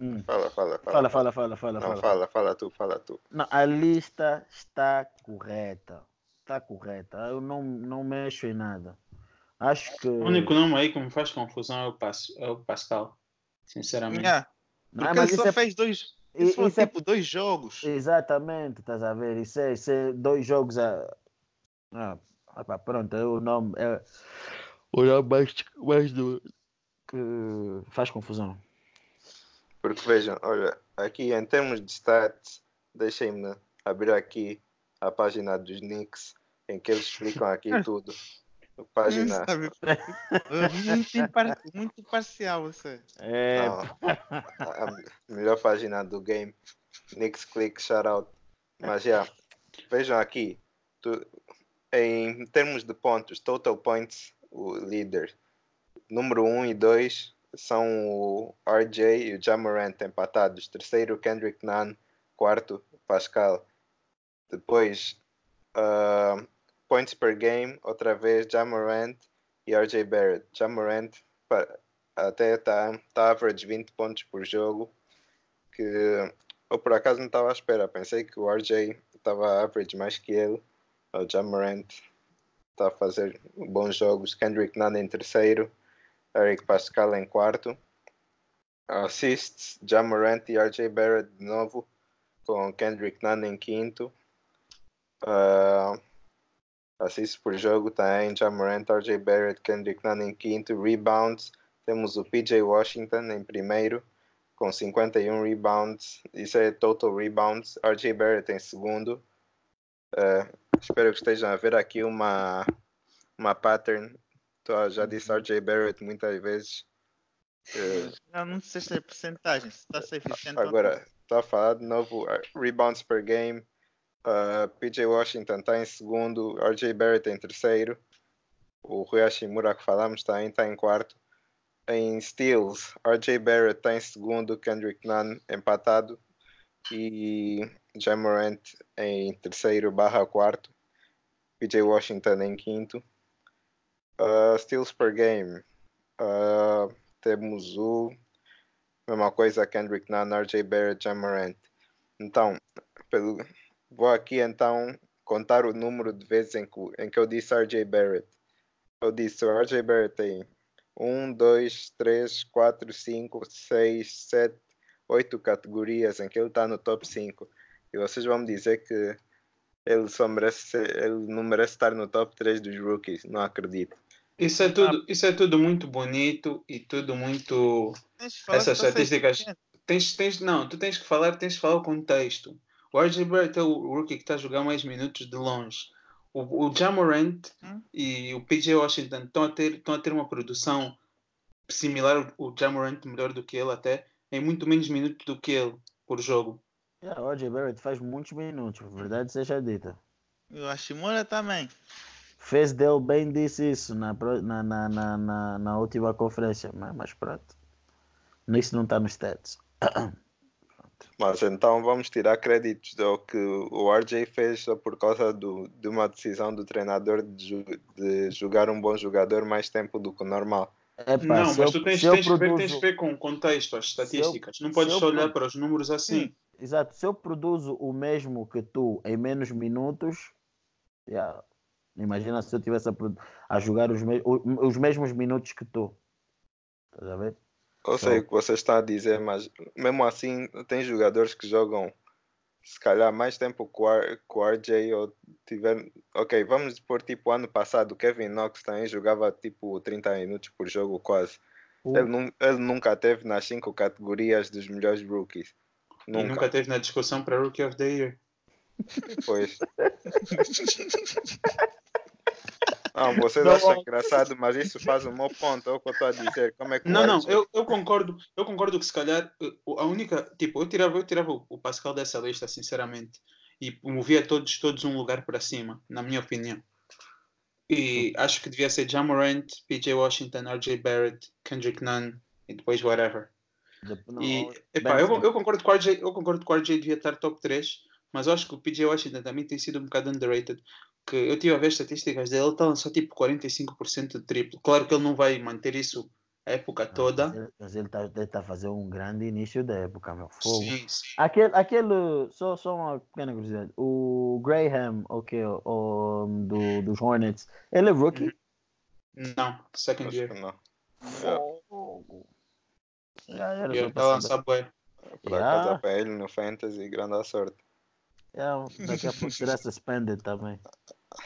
Hum. Fala, fala, fala. Fala, fala, fala, fala, Não, fala. fala, fala tu, fala tu. Não, a lista está correta. Está correta. Eu não, não mexo em nada. Acho que. O único nome aí que me faz confusão é o, Pas- é o Pascal. Sinceramente. Yeah, Não, porque mas ele só é- fez dois. Isso foi isso é- tipo dois jogos. Exatamente, estás a ver? Isso é, isso é dois jogos a. Ah, pronto, é o nome. É o nome mais, mais do. Que faz confusão. Porque vejam, olha, aqui em termos de stats, deixem-me abrir aqui a página dos Knicks, em que eles explicam aqui <laughs> tudo. Página. <laughs> Muito, parcial você. É, Não, a, a melhor página do game. Knicks Click, shoutout. Mas já, vejam aqui. tu- em termos de pontos, total points, o líder. Número 1 e 2 são o RJ e o Jamorant empatados. Terceiro, Kendrick Nunn. Quarto, Pascal. Depois, ah, points per game, outra vez Jamorant e RJ Barrett. Jamorant pa- até está tá average 20 pontos por jogo, que eu por acaso não estava à espera. Pensei que o RJ estava average mais que ele. O Jamorant está a fazer bons jogos. Kendrick Nunn em terceiro, Eric Pascal em quarto. Assists, Jamorant e RJ Barrett de novo, com Kendrick Nunn em quinto. Ah, assists por jogo também, Jamorant, RJ Barrett, Kendrick Nunn em quinto. Rebounds, temos o PJ Washington em primeiro, com 51 rebounds. Isso é total rebounds. RJ Barrett em segundo. Ah, espero que estejam a ver aqui uma, uma pattern. Tô- já disse RJ Barrett muitas vezes. Eu não sei se é porcentagem, se está a ser eficiente. não. Agora, está a falar de novo, uh, rebounds per game. Uh, PJ Washington está em segundo, RJ Barrett em terceiro. O Rui Hashimura que falamos também está em quarto. Em steals, RJ Barrett está em segundo, Kendrick Nunn empatado. E Jamorant em terceiro barra quarto. PJ Washington em quinto. Uh, steals per game. uh, temos o Mesma coisa Kendrick Nunn, RJ Barrett, Jamorant. Então, pelo, vou aqui então contar o número de vezes em que, em que eu disse RJ Barrett. Eu disse o RJ Barrett tem 1, 2, 3, 4, 5, 6, 7, 8 categorias em que ele está no top 5. E vocês vão me dizer que ele só merece ele não merece estar no top 3 dos rookies. Não acredito. Isso é tudo, isso é tudo muito bonito e tudo muito. Tens de falar Essas estatísticas-. Tens, tens, não, tu tens que falar, tens que falar o contexto. O RJ Barrett é o rookie que está a jogar mais minutos de longe. O, o Jamorant Hum. e o PJ Washington estão a ter, estão a ter uma produção similar. O Jamorant melhor do que ele até, em muito menos minutos do que ele por jogo. Yeah, o RJ Barrett faz muitos minutos, verdade seja dita. E o Hashimura também. Fez dele bem disse isso na, na, na, na, na, na última conferência, mas, mas pronto. Isso não está nos stats. <coughs> Mas então vamos tirar créditos do que o RJ fez só por causa do, de uma decisão do treinador de, de jogar um bom jogador mais tempo do que o normal. Epá, não, mas eu- tu tens, eu tens, que ver, produzo- tens que ver com o contexto, as eu- estatísticas. não se podes eu só olhar produ- para os números assim. Exato, se eu produzo o mesmo que tu em menos minutos, yeah, imagina se eu tivesse a, a jogar os, me- os mesmos minutos que tu. Estás a ver? Eu sei Então- o que você está a dizer, mas mesmo assim tem jogadores que jogam se calhar mais tempo com o, R- com o RJ ou tiver. Ok, vamos pôr tipo ano passado, o Kevin Knox também jogava tipo 30 minutos por jogo quase. O- Ele, ele nunca teve nas cinco categorias dos melhores rookies. E Nunca. nunca teve na discussão para Rookie of the Year. Pois. <laughs> Não, vocês Não, acham engraçado, mas isso faz um mau ponto. É o que eu estou a dizer. Como é que o Não, não, RJ eu, eu concordo, eu concordo que se calhar eh, a única, tipo, eu tirava, eu tirava o- o Pascal dessa lista, sinceramente, e movia todos, todos um lugar para cima, na minha opinião. E acho que devia ser Jamorant, PJ Washington, RJ Barrett, Kendrick Nunn e depois whatever. não, E epá, eu, eu concordo com o RJ, eu concordo que o RJ devia estar top 3, mas eu acho que o PJ Washington também tem sido um bocado underrated. Que eu tive a ver estatísticas dele, ele está a lançar tipo 45% de triplo. Claro que ele não vai manter isso a época toda. Mas ele está tá a fazer um grande início da época, meu fogo. Sim, sim. Aquele, aquele só, só uma pequena curiosidade. O Graham, ok, o, do, dos Hornets, ele é rookie? Não, second Acho year. não. Fogo. Já era Ele só está a lançar bué. Por Yeah. acaso para ele no Fantasy, grande sorte. É, daqui a pouco será <laughs> suspended também.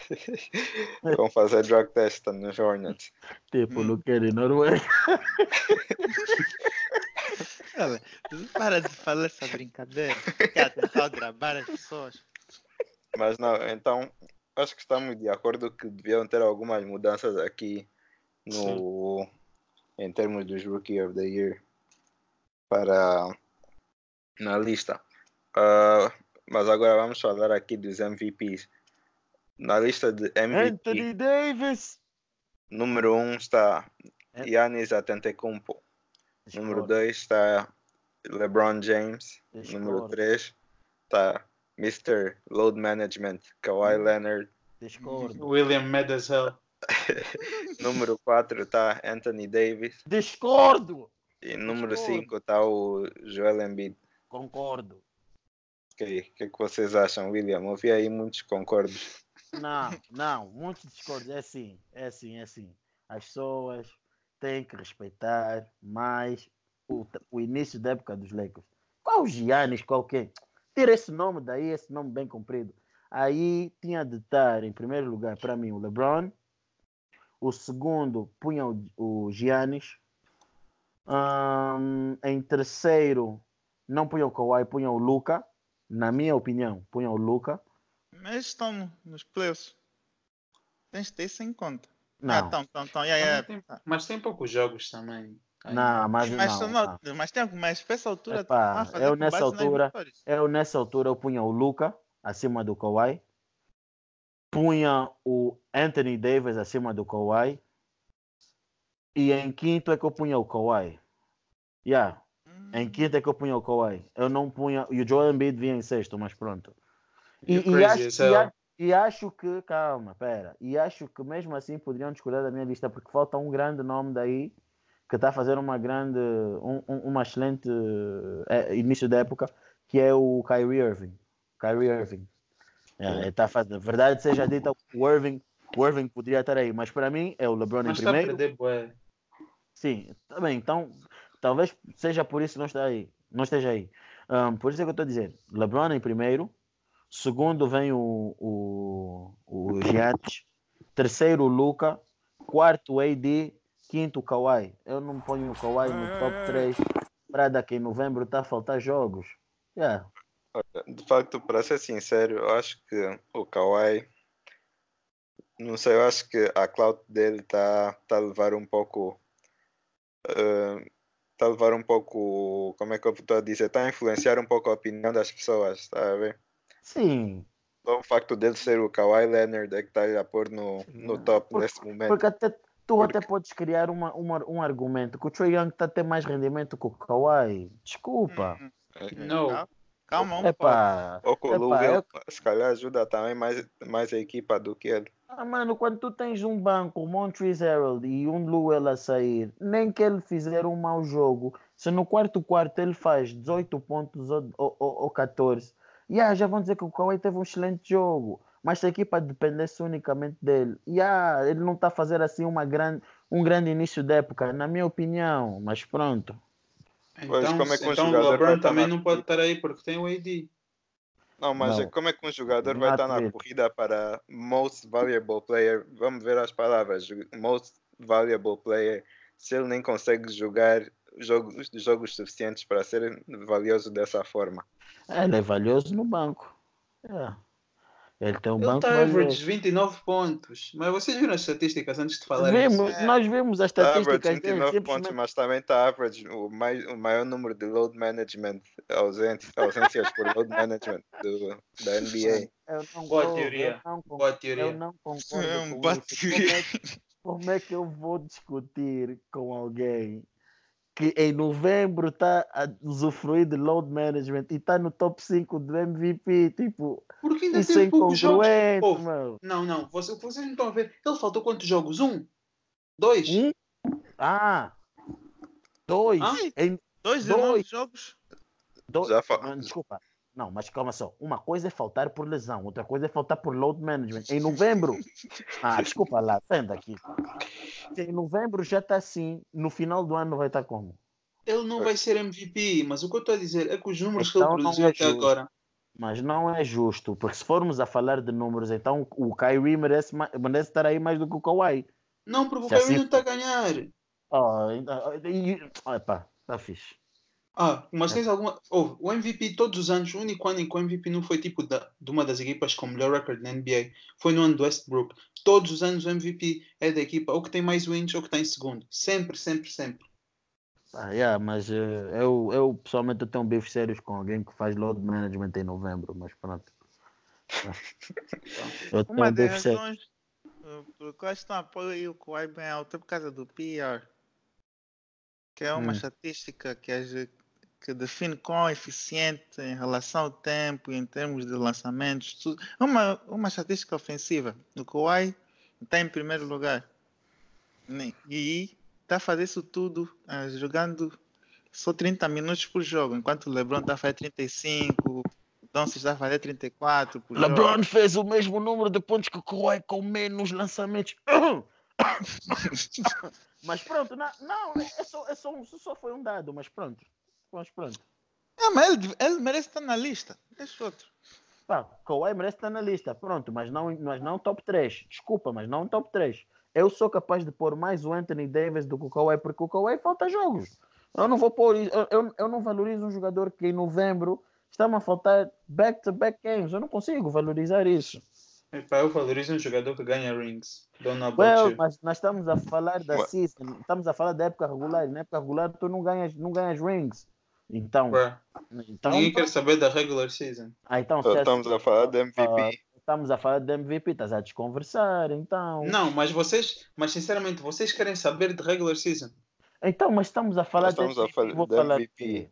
<laughs> Vão fazer drug test nos Hornets. Tipo, Hum. não querem Noruega. <laughs> Para de falar essa brincadeira. Quer tentar gravar as pessoas. Mas não, então acho que estamos de acordo que deviam ter algumas mudanças aqui no em termos dos Rookie of the Year para na lista. Ah, mas agora vamos falar aqui dos MVPs. Na lista de MVP, Anthony Davis. número 1 um está É. Giannis Antetokounmpo. Número 2 está LeBron James. Número Discordo. 3 está Mr. Load Management, Kawhi Hum. Leonard. Discordo. <laughs> William hell. <laughs> Número 4 está Anthony Davis. Discordo. E número Discordo. 5 está o Joel Embiid. Concordo. Ok, O que, é que vocês acham, William? Ouvi aí muitos concordos. Não, não, muitos discordos. É assim, é assim, é assim. As pessoas têm que respeitar mais o, o início da época dos Lakers. Qual o Giannis, qualquer? Tira esse nome daí, esse nome bem comprido. Aí tinha de estar, em primeiro lugar, para mim, o LeBron. O segundo, punha o, o Giannis. Ahn, em terceiro, não punha o Kawhi, punha o Luca. Na minha opinião, punha o Luca. Mas estão no- nos playoffs. Tens de ter isso em conta. Não. Ah, estão, estão, estão. Yeah, yeah. Tem- Mas tem poucos jogos também. Não, mas, Mas, não, não, não. mas, tem, mas para essa altura, Epá, eu nessa altura-. Eu nessa altura eu punha o Luca acima do Kawhi. Punha o Anthony Davis acima do Kawhi. E em quinto é que eu punha o Kawhi. Yeah, em quinto é que eu punha o Kawhi. Eu não punha. E o Joel Embiid vinha em sexto, mas pronto. E, e acho, e, a- e acho que, calma, pera. E acho que mesmo assim poderiam discordar da minha lista, porque falta um grande nome daí que está a fazer uma grande, um, um- uma excelente eh, início da época, que é o Kyrie Irving. Kyrie Irving. É, tá fazendo, verdade seja dita, o Irving, o Irving poderia estar aí, mas para mim é o LeBron Mas em está a primeiro. perder bué. Sim, tá bem. Então, talvez seja por isso que não está aí, não esteja aí. Ahm, por isso é que eu estou a dizer. LeBron em primeiro, segundo vem o, o, o Giannis, terceiro o Luca, quarto o AD, quinto o Kawhi. Eu não ponho o Kawhi no top 3 para daqui em novembro está a faltar jogos. Yeah. De facto, para ser sincero, eu acho que o Kawhi, não sei, eu acho que a cloud dele está tá a levar um pouco. Está a levar um pouco. Como é que eu estou a dizer? Está a influenciar um pouco a opinião das pessoas, está a ver? Sim, Só o facto dele ser o Kawhi Leonard é que está a pôr no, no top Por- nesse momento. porque até, tu Porque- até podes criar uma, uma, um argumento que o Trae Young está a ter mais rendimento que o Kawhi. Desculpa. Hum, No. Calma, Calma, um pouco. Epá, Ou com o Lou Epá, eu- se calhar ajuda também mais, mais a equipa do que ele. Ah, mano, quando tu tens um banco, um Montrezl Harrell e um Luel a sair, nem que ele fizer um mau jogo, se no quarto quarto ele faz 18 pontos ou, ou- ou 14, yeah, já vão dizer que o Kawhi teve um excelente jogo. Mas se a equipa dependesse unicamente dele, yeah, ele não está a fazer assim uma grande, um grande início de época, na minha opinião. Mas pronto. Pois, Então, como é que um então o LeBron estar também na não pode estar aí porque tem o AD. Não, mas Não. como é que um jogador vai estar na really. corrida para Most Valuable Player? Vamos ver as palavras. Most Valuable Player. Se ele nem consegue jogar jogos, jogos suficientes para ser valioso dessa forma. Ele é valioso no banco. Yeah. Ele tem um Ele banco está valioso. average 29 pontos. Mas vocês viram as estatísticas antes de falar Vimos, isso? É. Nós vimos as average estatísticas dele. 29 pontos, simplesmente- mas também está average o, mais, o maior número de load management, ausente, ausências por load <laughs> management do, da NBA. Eu não Boa teoria. Eu não, <laughs> Boa eu teoria. não concordo É. Como é, que- como é que eu vou discutir com alguém que em novembro está a usufruir de load management e está no top 5 do MVP, tipo, Porque ainda isso é tem poucos jogos. incongruente, Ouve, meu. Não, não, vocês, vocês não estão a ver. Ele faltou quantos jogos? Um? Dois? Um? Ah, dois. Ah? Em Dois, Dois. jogos. dois. Já fa- desculpa. Não, mas calma só. Uma coisa é faltar por lesão, outra coisa é faltar por load management. Em novembro. <laughs> Ah, desculpa lá, senta aqui. Em novembro já está assim, no final do ano vai estar como? Ele não vai ser MVP, mas o que eu estou a dizer é que os números Então que ele produziu é até justo. agora. Mas não é justo, porque se formos a falar de números, então o Kyrie merece, merece estar aí mais do que o Kawhi. Não, porque o Se assim Kyrie não está a ganhar. Oh, e- e- epá, está fixe. Ah, É. mas tens alguma. Ouve, o MVP todos os anos, o único ano em que o MVP não foi tipo da, de uma das equipas com o melhor recorde na NBA foi no ano do Westbrook. Todos os anos o MVP é da equipa ou que tem mais wins ou que está em segundo. Sempre, sempre, sempre. Ah, yeah, mas eh, eu, eu pessoalmente eu tenho bifes sérios com alguém que faz load management em novembro, mas pronto. <laughs> Eu tenho Uma das bifes sérios. razões uh, por quais estão a apoio o Kawhi bem alto é por causa do PR, que é uma Hum. estatística que, age- que define quão eficiente em relação ao tempo e em termos de lançamentos. Tudo. É Uma, uma estatística ofensiva. O Kawhi está em primeiro lugar. E está a fazer isso tudo ah, jogando só 30 minutos por jogo, enquanto o LeBron está a fazer 35, o Doncic está a fazer 34 por jogo. LeBron fez o mesmo número de pontos que o Kawhi com menos lançamentos. <laughs> mas pronto, não, não é só, é só, um- só foi um dado, mas pronto. Mas pronto. Ah, mas ele, ele merece estar na lista. Deixa outro. Pá, Kawhi merece estar na lista, pronto, mas não, mas não top 3. Desculpa, mas não top 3. Eu sou capaz de pôr mais o Anthony Davis do que o Kawhi, porque o Kawhi falta jogos. Eu não vou pôr, isso- eu, eu, eu não valorizo um jogador que em novembro está-me a faltar back-to-back games. Eu não consigo valorizar isso. Epá, eu valorizo um jogador que ganha rings. Don't know about Well, mas nós estamos a falar da season, estamos a falar da época regular. Na época regular tu não ganhas, não ganhas rings. Então, então, Ninguém quer saber da regular season. ah, então Então, se- Estamos a falar de MVP. ah, estamos a falar de MVP, estás a desconversar, então. Não, mas vocês, mas sinceramente, vocês querem saber de regular season? Então, mas estamos a falar Nós estamos de a falar vou de falar MVP.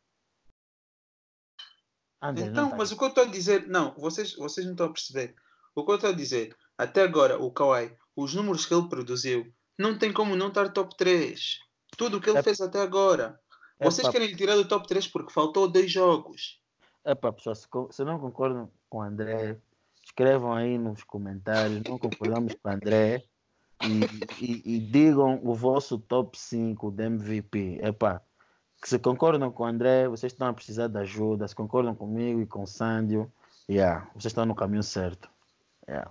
de- Então, tá- mas o que eu estou a dizer, não, vocês, vocês não estão a perceber. O que eu estou a dizer, até agora, o Kawhi, os números que ele produziu, não tem como não estar top 3. Tudo o que ele É- fez até agora. É Vocês querem lhe tirar do top 3 porque faltou dois jogos. Epá, pessoal, se, se não concordam com o André, escrevam aí nos comentários, não concordamos com o André e, e- e digam o vosso top 5 de MVP. Epá, que se concordam com o André, vocês estão a precisar de ajuda. Se concordam comigo e com o Sândio, yeah, vocês estão no caminho certo. Yeah.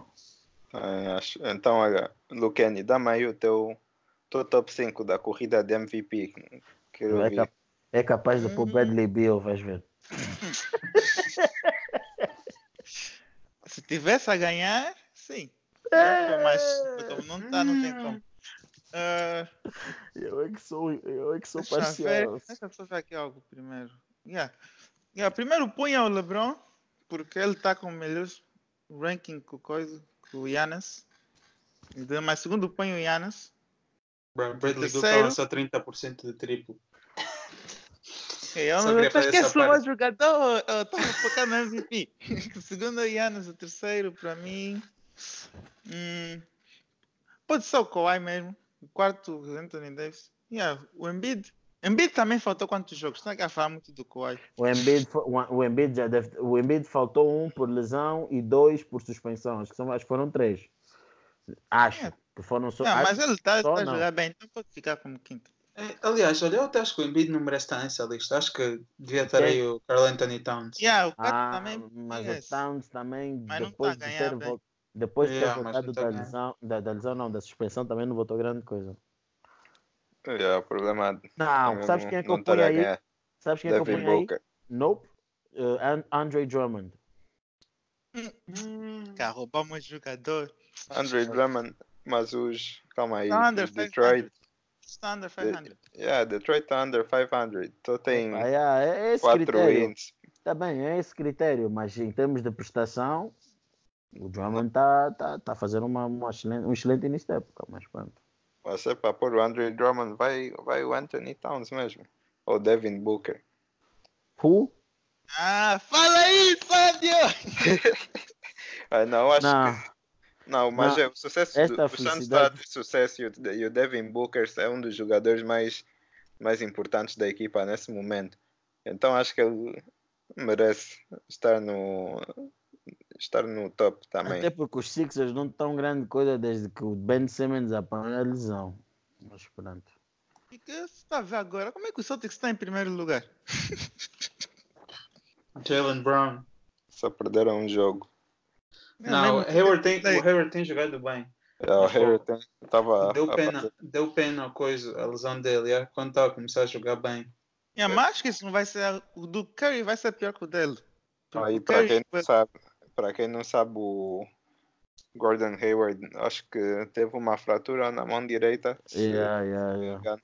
Ah, acho- Então, olha, Luqueni, dá-me aí o teu, teu top 5 da corrida de MVP. Quero É, ouvir. cap- é capaz de pôr Bradley Beal, vais ver. <laughs> Se tivesse a ganhar, sim. Mas como não está, não tem como. Ah, Eu é que sou, eu é que sou deixa eu ver. parcial. Deixa eu só ver aqui algo primeiro. Yeah. Yeah, primeiro punha o LeBron, porque ele está com o melhor ranking com o coisa, com o Giannis. E de- Mas segundo punha o Giannis. Bradley Beal Terceiro. estava só 30% de triplo. Eu não queria estou fazer essa esquecendo o parte. jogador. Eu estava focado no MVP. segundo o Giannis, o terceiro para mim. hum, pode ser o Kawhi mesmo. O quarto, o Anthony Davis. Yeah, o Embiid. Embiid também faltou quantos jogos? Não é que a falar muito do Kawhi. O Embiid, o Embiid já deve, o Embiid faltou um por lesão e dois por suspensão. Acho que, são, acho que foram três. Acho É. que foram só. Não, acho- mas ele está só a não. jogar bem, então pode ficar como quinto. É, aliás, olha, eu até acho que o Embiid não merece estar nessa lista. Acho que devia estar Quem? aí o Carl Anthony Towns. Yeah, o ah, também mas merece. o Towns também, Mas não depois tá de ter, vol- depois de ter Yeah, mas voltado não tá da lesão, da, da lesão, não, da suspensão, também não votou grande coisa. É, o problema Não, é sabes não- quem é que não eu estar ponho aí? ganhar. Sabes quem é que eu ponho aí? Nope. Uh, An- Andre Drummond. Hum, Cara, roubamos um jogador. Andre Drummond, mas os. Calma aí. Está under os 500. Detroit. Está under 500. Yeah, Detroit tá under 500. Então tem Ah, yeah, é, é esse 4 critério. wins. Tá bem, é esse critério, mas em termos de prestação, o Drummond está tá, tá fazendo uma, uma excelente, um excelente início da época, mas pronto. Você para pôr o Andre Drummond, vai, vai o Anthony Towns mesmo. ou Devin Booker? Who? Ah, fala aí, Fábio! <laughs> ah, não, acho Não. que. Não, mas Não. é o sucesso Esta do, o Suns está a felicidade- ter sucesso e o, e o Devin Booker é um dos jogadores mais, mais importantes da equipa nesse momento. Então acho que ele merece estar no estar no top também. Até porque os Sixers não estão grande coisa desde que o Ben Simmons apanhou a lesão. Mas pronto. E que você está a ver agora? Como é que o Celtics está em primeiro lugar? Jalen Brown. Só perderam um jogo. Não, o Hayward tem, o Hayward tem jogado bem. É, o Mas, pô, Harry estava Deu a pena, fazer- deu pena a coisa, a lesão dele, é, quando estava a começar a jogar bem. É, mas acho que isso não vai ser. O do Curry vai ser pior que o dele. Aí para Curry quem não sabe, para quem não sabe o Gordon Hayward, acho que teve uma fratura na mão direita. Yeah, yeah, yeah.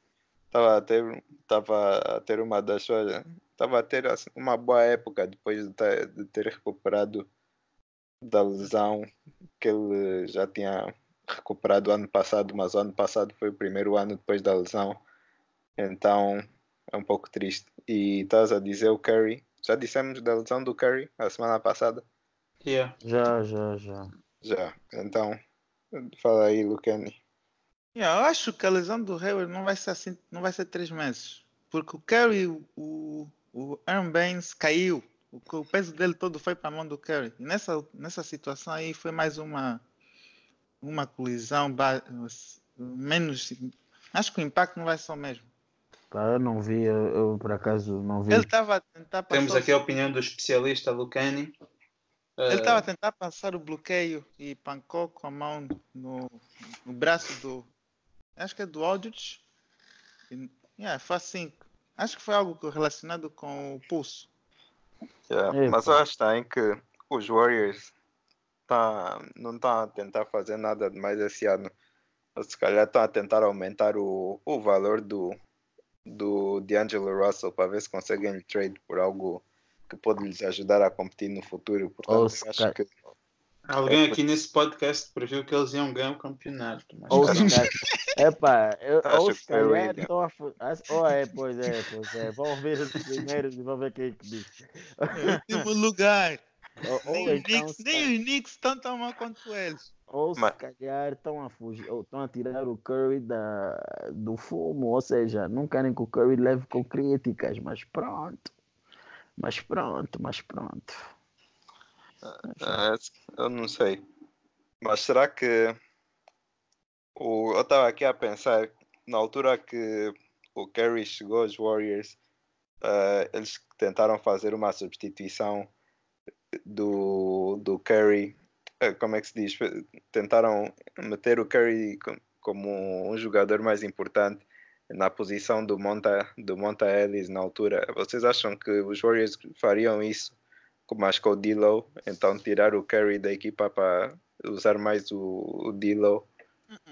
Estava a ter, tava a ter uma das suas, estava a ter assim, uma boa época depois de ter, de ter recuperado da lesão que ele já tinha recuperado ano passado, mas o ano passado foi o primeiro ano depois da lesão. Então é um pouco triste. E estás a dizer o Curry, já dissemos da lesão do Curry a semana passada? Yeah. Já, já, já. Já. Então, fala aí, Lucani. Yeah, eu acho que a lesão do Hayward não vai ser assim, não vai ser três meses. Porque o Curry, o, o Aaron Baines caiu. O, o peso dele todo foi para a mão do Curry. E nessa, nessa situação aí foi mais uma, uma colisão menos. Acho que o impacto não vai ser o mesmo. Pá, eu não vi, eu, eu, por acaso não vi. Ele estava a tentar passar. Temos aqui a opinião do especialista Lucani. Ele Eh, estava a tentar passar o bloqueio e pancou com a mão no, no braço do. Acho que é do Aldrich. E, yeah, foi assim. Acho que foi algo relacionado com o pulso. Yeah, Epa. Mas eu acho também que os Warriors tá, não estão a tentar fazer nada demais esse ano. Se calhar estão a tentar aumentar o, o valor do, do D'Angelo Russell para ver se conseguem trade por algo que pode lhes ajudar a competir no futuro. Portanto, se acho que Alguém É, aqui nesse podcast previu que eles iam ganhar o campeonato. Mas Ou epá, eu, Acho ou que se foi o calhar William. estão a Oh, é, pois é, pois é. Vão ver os primeiros e vão ver quem é que diz. Em último lugar. <laughs> Ou, ou Nem, os então, Knicks, nem os Knicks estão tão mal quanto eles. Ou se Mas- calhar estão a fugir, ou estão a tirar o Curry da, do fumo, ou seja, não querem que o Curry leve com críticas, mas pronto. Mas pronto, mas pronto. É, eu não sei. Mas será que o, eu estava aqui a pensar na altura que o Curry chegou aos Warriors, eh, eles tentaram fazer uma substituição do, do Curry. eh, como é que se diz? Tentaram meter o Curry co- como um jogador mais importante na posição do Monta, do Monta Ellis na altura. Vocês acham que os Warriors fariam isso? Com mais com o D-Low, então tirar o carry da equipa para usar mais o, o D-Low.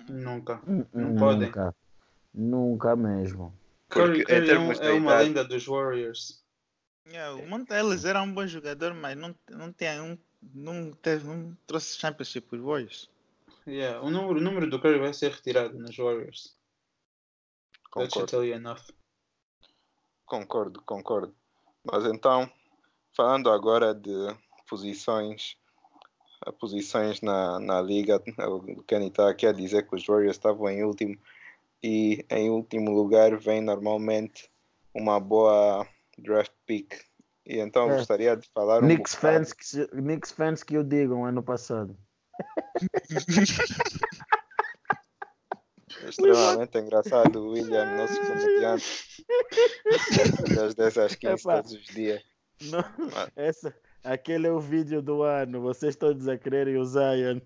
Nunca. Não hum, podem. Nunca. Nunca mesmo. Curry, Porque em Curry é, um- termos é uma idade- lenda dos Warriors. Yeah, o Monta Ellis era um bom jogador, mas não, não, tem, um, não, teve, não trouxe Championship os Warriors. Yeah. O, número, o número do Curry vai ser retirado nos Warriors. That should Concordo, tell you enough. concordo, concordo. Mas então, falando agora de posições, a posições na, na liga, o Kenny está aqui a dizer que os Warriors estavam em último e em último lugar vem normalmente uma boa draft pick. E então É. gostaria de falar um Knicks bocado- fans, que, Knicks fans que o digam ano passado. extremamente engraçado o William, nosso comediante. Das 10 às 15 Epá. todos os dias. Não, <laughs> essa, aquele é o vídeo do ano. Vocês todos a quererem o Zion.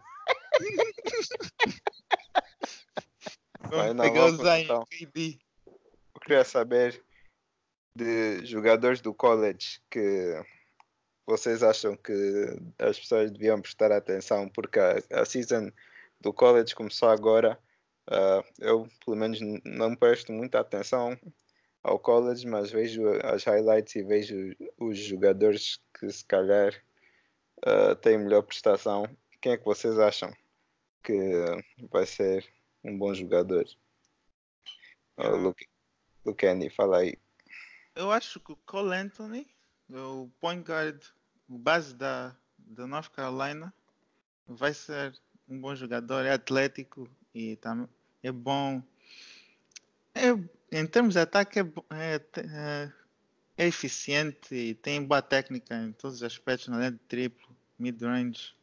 Vamos não, pegar o Zion então. KD. Eu queria saber de jogadores do college que vocês acham que as pessoas deviam prestar atenção, porque a, a season do college começou agora. Ah, eu, pelo menos, não presto muita atenção ao college, mas vejo as highlights e vejo os jogadores que, se calhar, ah, têm melhor prestação. Quem é que vocês acham que vai ser um bom jogador? Oh, Luke, Luke Andy, fala aí. eu acho que o Cole Anthony, o point guard, o base da, da North Carolina, vai ser um bom jogador, é atlético e também é bom. É, em termos de ataque, é, é, é, é eficiente e tem boa técnica em todos os aspectos, na linha de triplo, mid-range.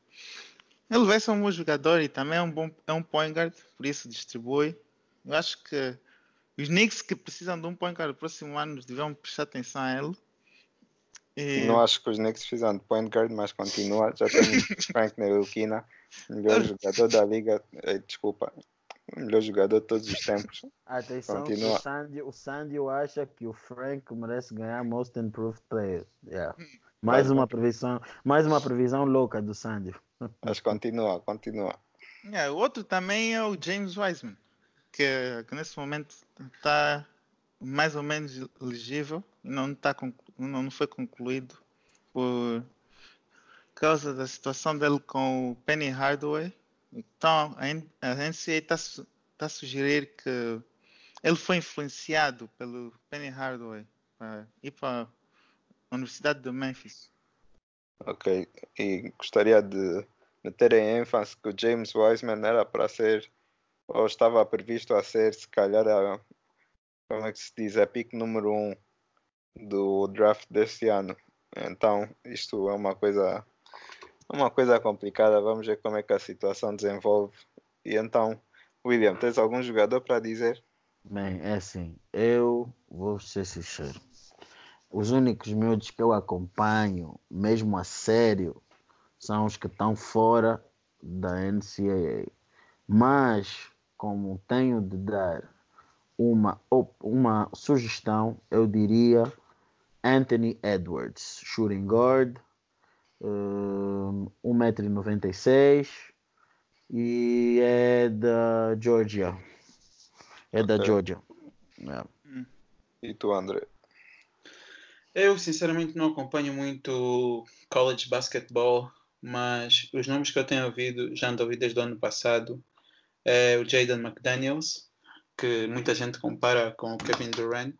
Ele vai ser um bom jogador e também é um bom é um point guard, por isso distribui. Eu acho que os Knicks que precisam de um point guard no próximo ano deviam prestar atenção a ele. E... Não acho que os Knicks precisam de point guard, mas continua. Já temos <laughs> Frank Ntilikina, melhor jogador da liga. Eh, desculpa, melhor jogador de todos os tempos. Atenção, continua. o Sandy, o Sandy acha que o Frank merece ganhar Most Improved Player. Yeah. Mais uma previsão, mais uma previsão louca do Sandy. Mas continua, continua. É, o outro também é o James Wiseman, que, que nesse momento está mais ou menos elegível e não, tá, não foi concluído por causa da situação dele com o Penny Hardaway. Então a NCAA está tá a sugerir que ele foi influenciado pelo Penny Hardaway para ir para a Universidade de Memphis. Ok, e gostaria de meter em ênfase que o James Wiseman era para ser, ou estava previsto a ser, se calhar, a, como é que se diz, a pick número 1 um do draft deste ano. Então, isto é uma coisa, uma coisa complicada. Vamos ver como é que a situação desenvolve. E então, William, tens algum jogador para dizer? Bem, é assim, eu vou ser sincero. Os únicos miúdos que eu acompanho, mesmo a sério, são os que estão fora da NCAA. Mas, como tenho de dar uma, uma sugestão, eu diria Anthony Edwards, shooting guard, um, 1,96m e é da Georgia. É da Georgia. Yeah. E tu, André? Eu sinceramente não acompanho muito college basketball, mas os nomes que eu tenho ouvido, já ando ouvido desde o ano passado, é o Jaden McDaniels, que muita gente compara com o Kevin Durant.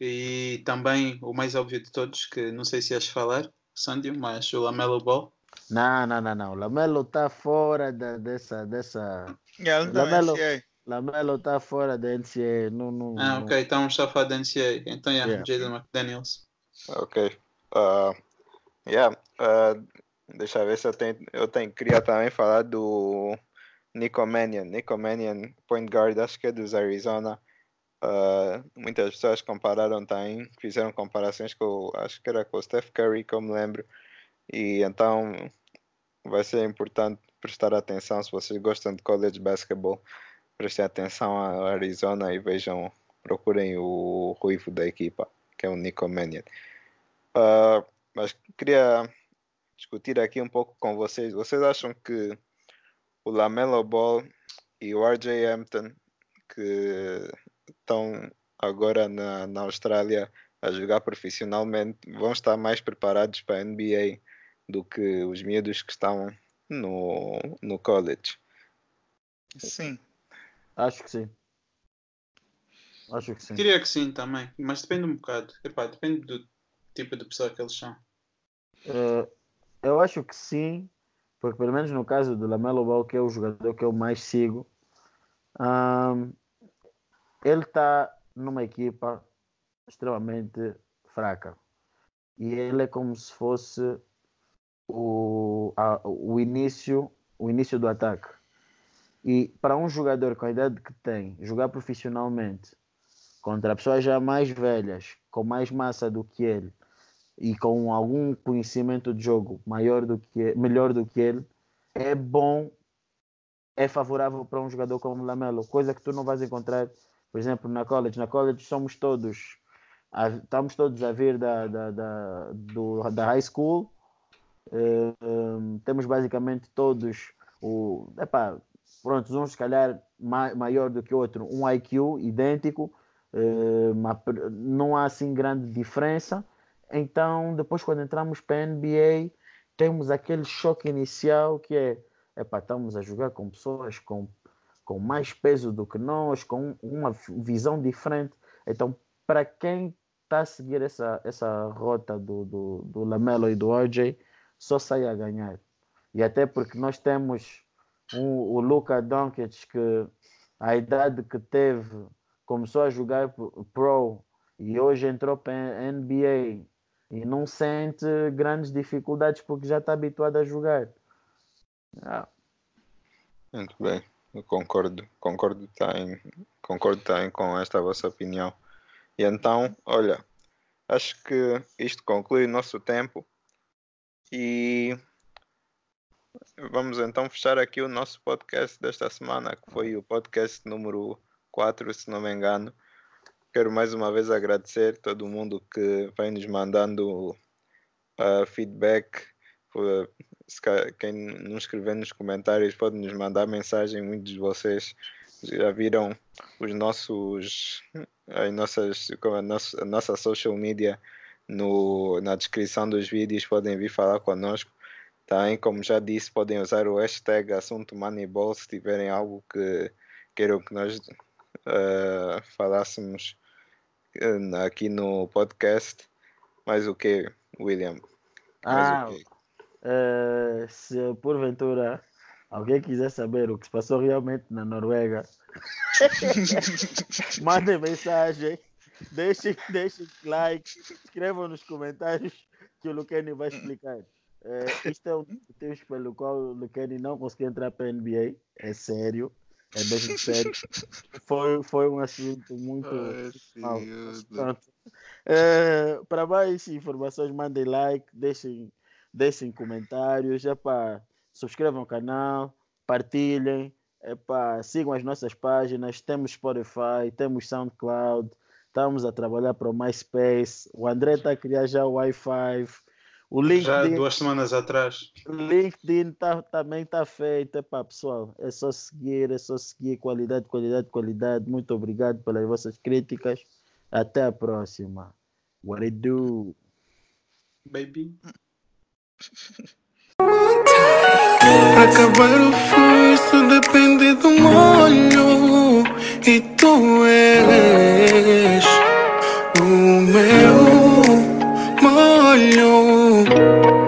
E também o mais óbvio de todos, que não sei se ias falar, Sandy, mas o Lamelo Ball. Não, não, não, não. O Lamelo está fora da, dessa. dessa... Yeah, Lamelo, Lamelo está fora da NCAA. Não, não, ah, ok. Não... Estamos só fora da NCAA. Então, yeah, yeah. Jaden McDaniels. Ok. Uh, yeah. Uh, deixa eu ver se eu tenho. Eu tenho, queria também falar do Nico Mannion. Nico Mannion, point guard, acho que é dos Arizona. Uh, muitas pessoas compararam também, fizeram comparações com, acho que era com o Steph Curry, como lembro. E então vai ser importante prestar atenção se vocês gostam de college basketball. Prestem atenção a Arizona e vejam, procurem o ruivo da equipa, que é o Nico Mannion. Uh, mas queria discutir aqui um pouco com vocês. Vocês acham que o Lamelo Ball e o RJ Hampton, que estão agora na, na Austrália a jogar profissionalmente, vão estar mais preparados para a NBA do que os miúdos que estão no, no college. Sim. Acho que sim. Acho que sim. Diria que sim também, mas depende um bocado. Epá, depende do tipo de pessoa que eles são. Uh, eu acho que sim, porque pelo menos no caso do Lamelo Ball, que é o jogador que eu mais sigo, um, ele está numa equipa extremamente fraca. E ele é como se fosse o, a, o, início, o início do ataque. E para um jogador com a idade que tem, jogar profissionalmente contra pessoas já mais velhas, com mais massa do que ele, e com algum conhecimento de jogo maior do que melhor do que ele, é bom, é favorável para um jogador como Lamelo, coisa que tu não vais encontrar, por exemplo, na college. Na college somos todos, estamos todos a vir da, da, da, do, da high school, uh, temos basicamente todos o, epá, pronto, uns se calhar maior do que outro, um IQ idêntico, uh, não há assim grande diferença então, depois, quando entramos para a NBA, temos aquele choque inicial que é: epá, estamos a jogar com pessoas com, com mais peso do que nós, com uma visão diferente. Então, para quem está a seguir essa, essa rota do, do, do Lamelo e do RJ, só sai a ganhar. E até porque nós temos um, o Luka Doncic que a idade que teve começou a jogar pro e hoje entrou para NBA e não sente grandes dificuldades porque já está habituado a jogar. Ah. Muito bem, concordo, concordo também, concordo também com esta vossa opinião. E então, olha, acho que isto conclui o nosso tempo e vamos então fechar aqui o nosso podcast desta semana, que foi o podcast número 4, se não me engano. Quero mais uma vez agradecer todo mundo que vai nos mandando uh, feedback. Quem não escrever nos comentários pode nos mandar mensagem. Muitos de vocês já viram os nossos, as nossas, a nossa, a nossa social media no, na descrição dos vídeos. Podem vir falar conosco. Também, como já disse, podem usar o hashtag assunto Moneyball se tiverem algo que queiram que nós uh, falássemos uh, aqui no podcast. Mas o que, William? Ah, uh, se porventura alguém quiser saber o que se passou realmente na Noruega, <laughs> mandem mensagem, deixem, deixem like, escrevam nos comentários que o Luqueni vai explicar. Uh, isto é um dos motivos pelo qual o Luqueni não conseguiu entrar para a NBA, é sério é mesmo sério. foi, foi um assunto muito. mal. É, para mais informações, mandem like, deixem, deixem comentários. Para subscrevam o canal, partilhem, para sigam as nossas páginas. Temos Spotify, temos SoundCloud, estamos a trabalhar para o MySpace. O André está a criar já o Wi-Fi. O LinkedIn, Já duas semanas atrás. O LinkedIn tá, também está feito. Epá, pessoal, é só seguir, é só seguir. Qualidade, qualidade, qualidade. Muito obrigado pelas vossas críticas. Até a próxima. What it do? Baby. Acabar o fluxo depende do molho E tu és o meu molho.